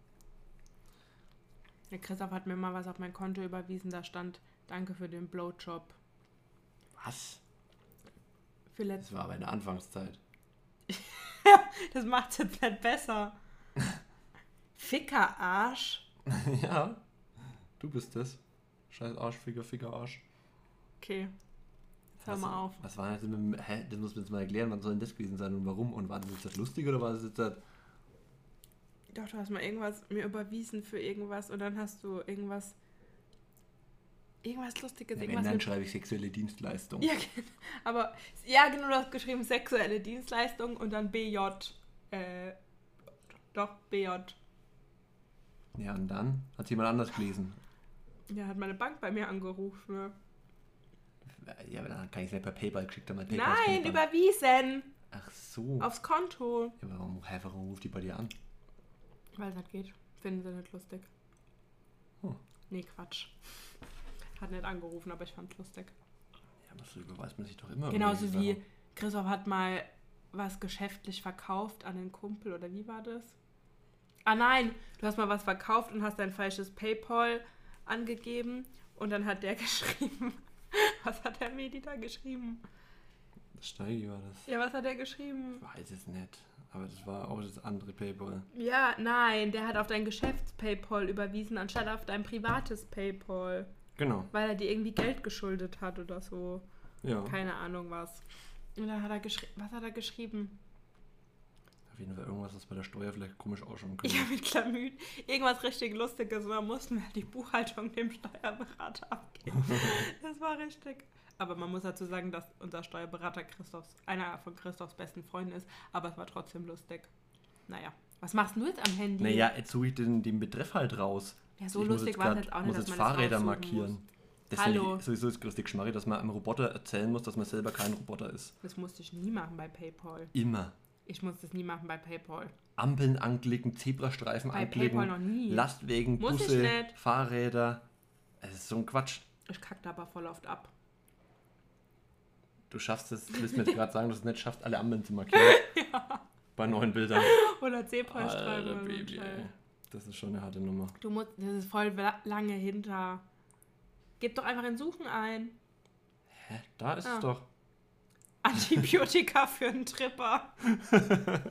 Der Christoph hat mir mal was auf mein Konto überwiesen. Da stand, danke für den Blowjob. Was? Für Das war aber in der Anfangszeit. das macht's jetzt nicht besser. Ficker Arsch. ja. Du bist das. Scheiß Arsch, Ficker, Ficker, Arsch. Okay. Jetzt hör Was- mal auf. Was war das denn mit dem, hä? Das muss man jetzt mal erklären, wann soll denn das gewesen sein und warum? Und war das jetzt das lustig oder war das jetzt das, Doch, du hast mal irgendwas mir überwiesen für irgendwas und dann hast du irgendwas. Irgendwas Lustiges, ja, wenn, irgendwas dann mit schreibe ich sexuelle Dienstleistung. Ja, gen- aber ja, genau, du hast geschrieben sexuelle Dienstleistung und dann BJ. Äh, doch, BJ. Ja, und dann hat jemand anders gelesen. Ja, hat meine Bank bei mir angerufen. Ne? Ja, aber dann kann ich es nicht per Paypal geschickt haben. PayPal Nein, überwiesen. Ach so. Aufs Konto. Ja, aber warum, hä, warum ruft die bei dir an? Weil es halt geht. Finden sie nicht lustig. Hm. Nee, Quatsch. Hat nicht angerufen, aber ich fand's lustig. Ja, aber so überweist man sich doch immer. Genauso wie Sachen. Christoph hat mal was geschäftlich verkauft an den Kumpel oder wie war das? Ah nein, du hast mal was verkauft und hast dein falsches PayPal angegeben und dann hat der geschrieben. Was hat der Medi da geschrieben? Das Steigi war das. Ja, was hat er geschrieben? Ich weiß es nicht. Aber das war auch das andere Paypal. Ja, nein, der hat auf dein Geschäfts-PayPal überwiesen, anstatt auf dein privates PayPal. Genau. Weil er dir irgendwie Geld geschuldet hat oder so. Ja. Keine Ahnung was. Und dann hat er geschrieben. Was hat er geschrieben? Jeden Fall irgendwas, was bei der Steuer vielleicht komisch ausschauen könnte. Ja, mit Klamüt. Irgendwas richtig Lustiges. Und dann mussten wir die Buchhaltung dem Steuerberater abgeben. Das war richtig. Aber man muss dazu sagen, dass unser Steuerberater Christophs, einer von Christophs besten Freunden ist. Aber es war trotzdem lustig. Naja. Was machst du jetzt am Handy? Naja, jetzt suche ich den, den Betreff halt raus. Ja, so Ich lustig war es jetzt auch nicht, muss dass jetzt man Fahrräder markieren. muss. Das Hallo. ist sowieso das größte Geschmarri, dass man einem Roboter erzählen muss, dass man selber kein Roboter ist. Das musste ich nie machen bei PayPal. Immer. Ich musste es nie machen bei PayPal. Ampeln anklicken, Zebrastreifen Bei anklicken, PayPal noch nie. Lastwegen, Muss Busse. Fahrräder. Es ist so ein Quatsch. Ich kack da aber voll oft ab. Du schaffst es, du willst mir jetzt gerade sagen, dass du es nicht schaffst, alle Ampeln zu markieren. Bei neuen Bildern. Oder Zebrastreifen. Alter, Baby, ey. Das ist schon eine harte Nummer. Du musst, das ist voll la- lange hinter. Gib doch einfach in Suchen ein. Hä? Da ist Ah. es doch. Antibiotika für einen Tripper.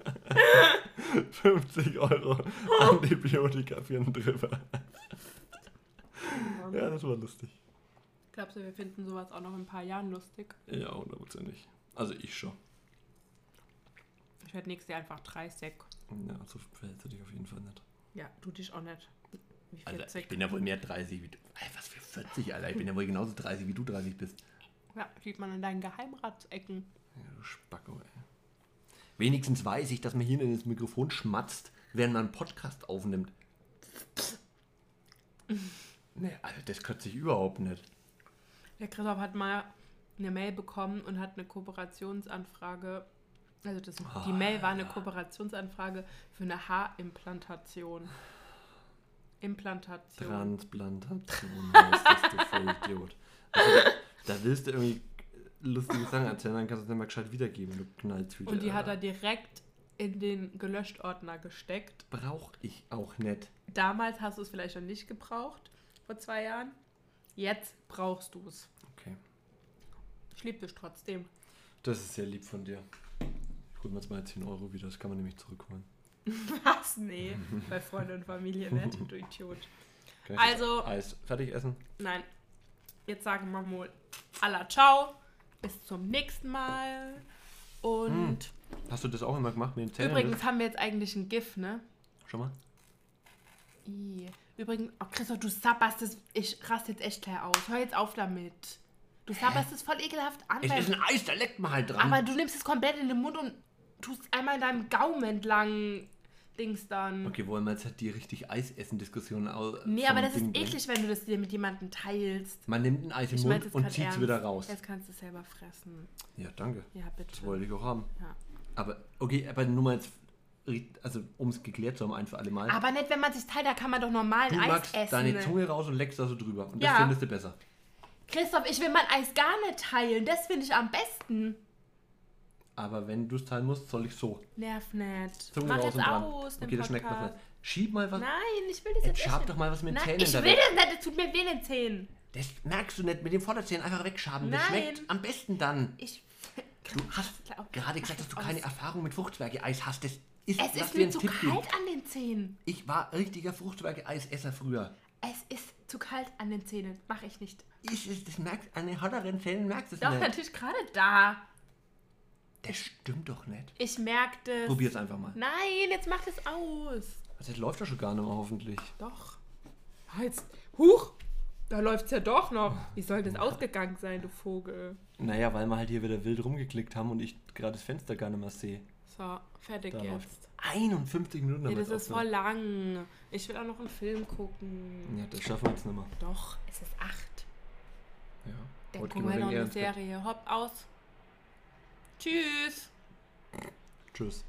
50 Euro Antibiotika für einen Drüber. Ja, das war lustig. Glaubst du, wir finden sowas auch noch in ein paar Jahren lustig? Ja, hundertprozentig. Also ich schon. Ich werde nächstes Jahr einfach 30. Ja, so verhältst du dich auf jeden Fall nicht. Ja, du dich auch nicht. Wie Also 40. ich bin ja wohl mehr 30 wie du. Ey, was für 40, Alter. Ich bin ja wohl genauso 30 wie du 30 bist. Ja, sieht man in deinen Geheimratsecken. Ja, du Spacko, ey. Wenigstens weiß ich, dass man hier in das Mikrofon schmatzt, während man einen Podcast aufnimmt. Nee, also das kotze ich überhaupt nicht. Der Christoph hat mal eine Mail bekommen und hat eine Kooperationsanfrage. Also das, die Oh, Mail war eine. Kooperationsanfrage für eine Haarimplantation. Implantation. Transplantation heißt das, du Vollidiot. Also, da willst du irgendwie lustige Sachen erzählen, dann kannst du es nicht mal gescheit wiedergeben, du Knalltüte. Und die hat er Alter. direkt in den Gelöscht-Ordner gesteckt. Brauch ich auch nicht. Damals hast du es vielleicht noch nicht gebraucht, vor zwei Jahren. Jetzt brauchst du es. Okay. Ich liebe dich trotzdem. Das ist sehr lieb von dir. Ich hol mir jetzt mal 10 Euro wieder, das kann man nämlich zurückholen. Was? Nee, bei Freunde und Familie nicht, du Idiot. Also- Eis fertig essen? Nein, jetzt sagen wir mal alla ciao, bis zum nächsten Mal. Und Hast du das auch immer gemacht mit den Zähnen? übrigens haben wir jetzt eigentlich ein GIF, ne? Schon mal? I. Übrigens, oh Christoph, du sabberst das. Ich raste jetzt echt gleich aus. Hör jetzt auf damit. Du sabberst es voll ekelhaft an. Es ist ein Eis, da leckt man halt dran. aber du nimmst es komplett in den Mund und tust einmal in deinem Gaumen entlang. Dings dann. okay, wollen wir jetzt halt die richtig Eisessen-Diskussion aus. Nee, aber das Ding ist eklig, wenn du das dir mit jemandem teilst. Man nimmt ein Eis im Mund und zieht es wieder raus. Jetzt kannst du es selber fressen. Ja, danke. Ja, bitte. Das wollte ich auch haben. Ja. Aber, okay, aber nur mal jetzt, also um es geklärt zu haben, ein für alle Mal. Aber nicht, wenn man sich teilt, da kann man doch normal du ein Eis magst essen. deine ne? Zunge raus und leckst da so drüber. Und Ja. das findest du besser. Christoph, ich will mein Eis gar nicht teilen. Das finde ich am besten. Aber wenn du es teilen musst, soll ich so. Nerv nicht. Zunge Mach raus jetzt aus, Okay, das schmeckt noch nicht. Schieb mal was. Nein, ich will das Jetzt jetzt schab doch mal was mit den Zähnen ich will weg. das nicht. Das tut mir weh in den Zähnen. Das merkst du nicht mit dem Vorderzähnen einfach wegschaben. Das Nein. schmeckt am besten dann. Ich... Du hast gerade gesagt, dass du keine Erfahrung mit Fruchtzwerge-Eis hast. Das ist, Es ist mir zu Tipp kalt an den Zähnen. Ich war richtiger Fruchtzwerge-Eisesser früher. Es ist zu kalt an den Zähnen. Mach ich nicht. Ich, ich- das merkst, an den hotteren Zähnen merkst du es Doch, nicht. natürlich gerade da. Das stimmt doch nicht. Ich merke das. Probier's einfach mal. Nein, jetzt mach das aus. Also, das läuft doch schon gar nicht mehr, hoffentlich. Doch. Ah, Jetzt. Huch! Da läuft's ja doch noch. Wie soll das ausgegangen sein, du Vogel? Naja, weil wir halt hier wieder wild rumgeklickt haben und ich gerade das Fenster gar nicht mehr sehe. So, fertig Da jetzt. läuft's. 51 Minuten Nee, das ist voll lang. Ich will auch noch einen Film gucken. Ja, das schaffen wir jetzt nicht mehr. Doch, es ist acht. Ja. Dann gucken wir noch eine. Serie. Hopp aus. Tschüss. Tschüss.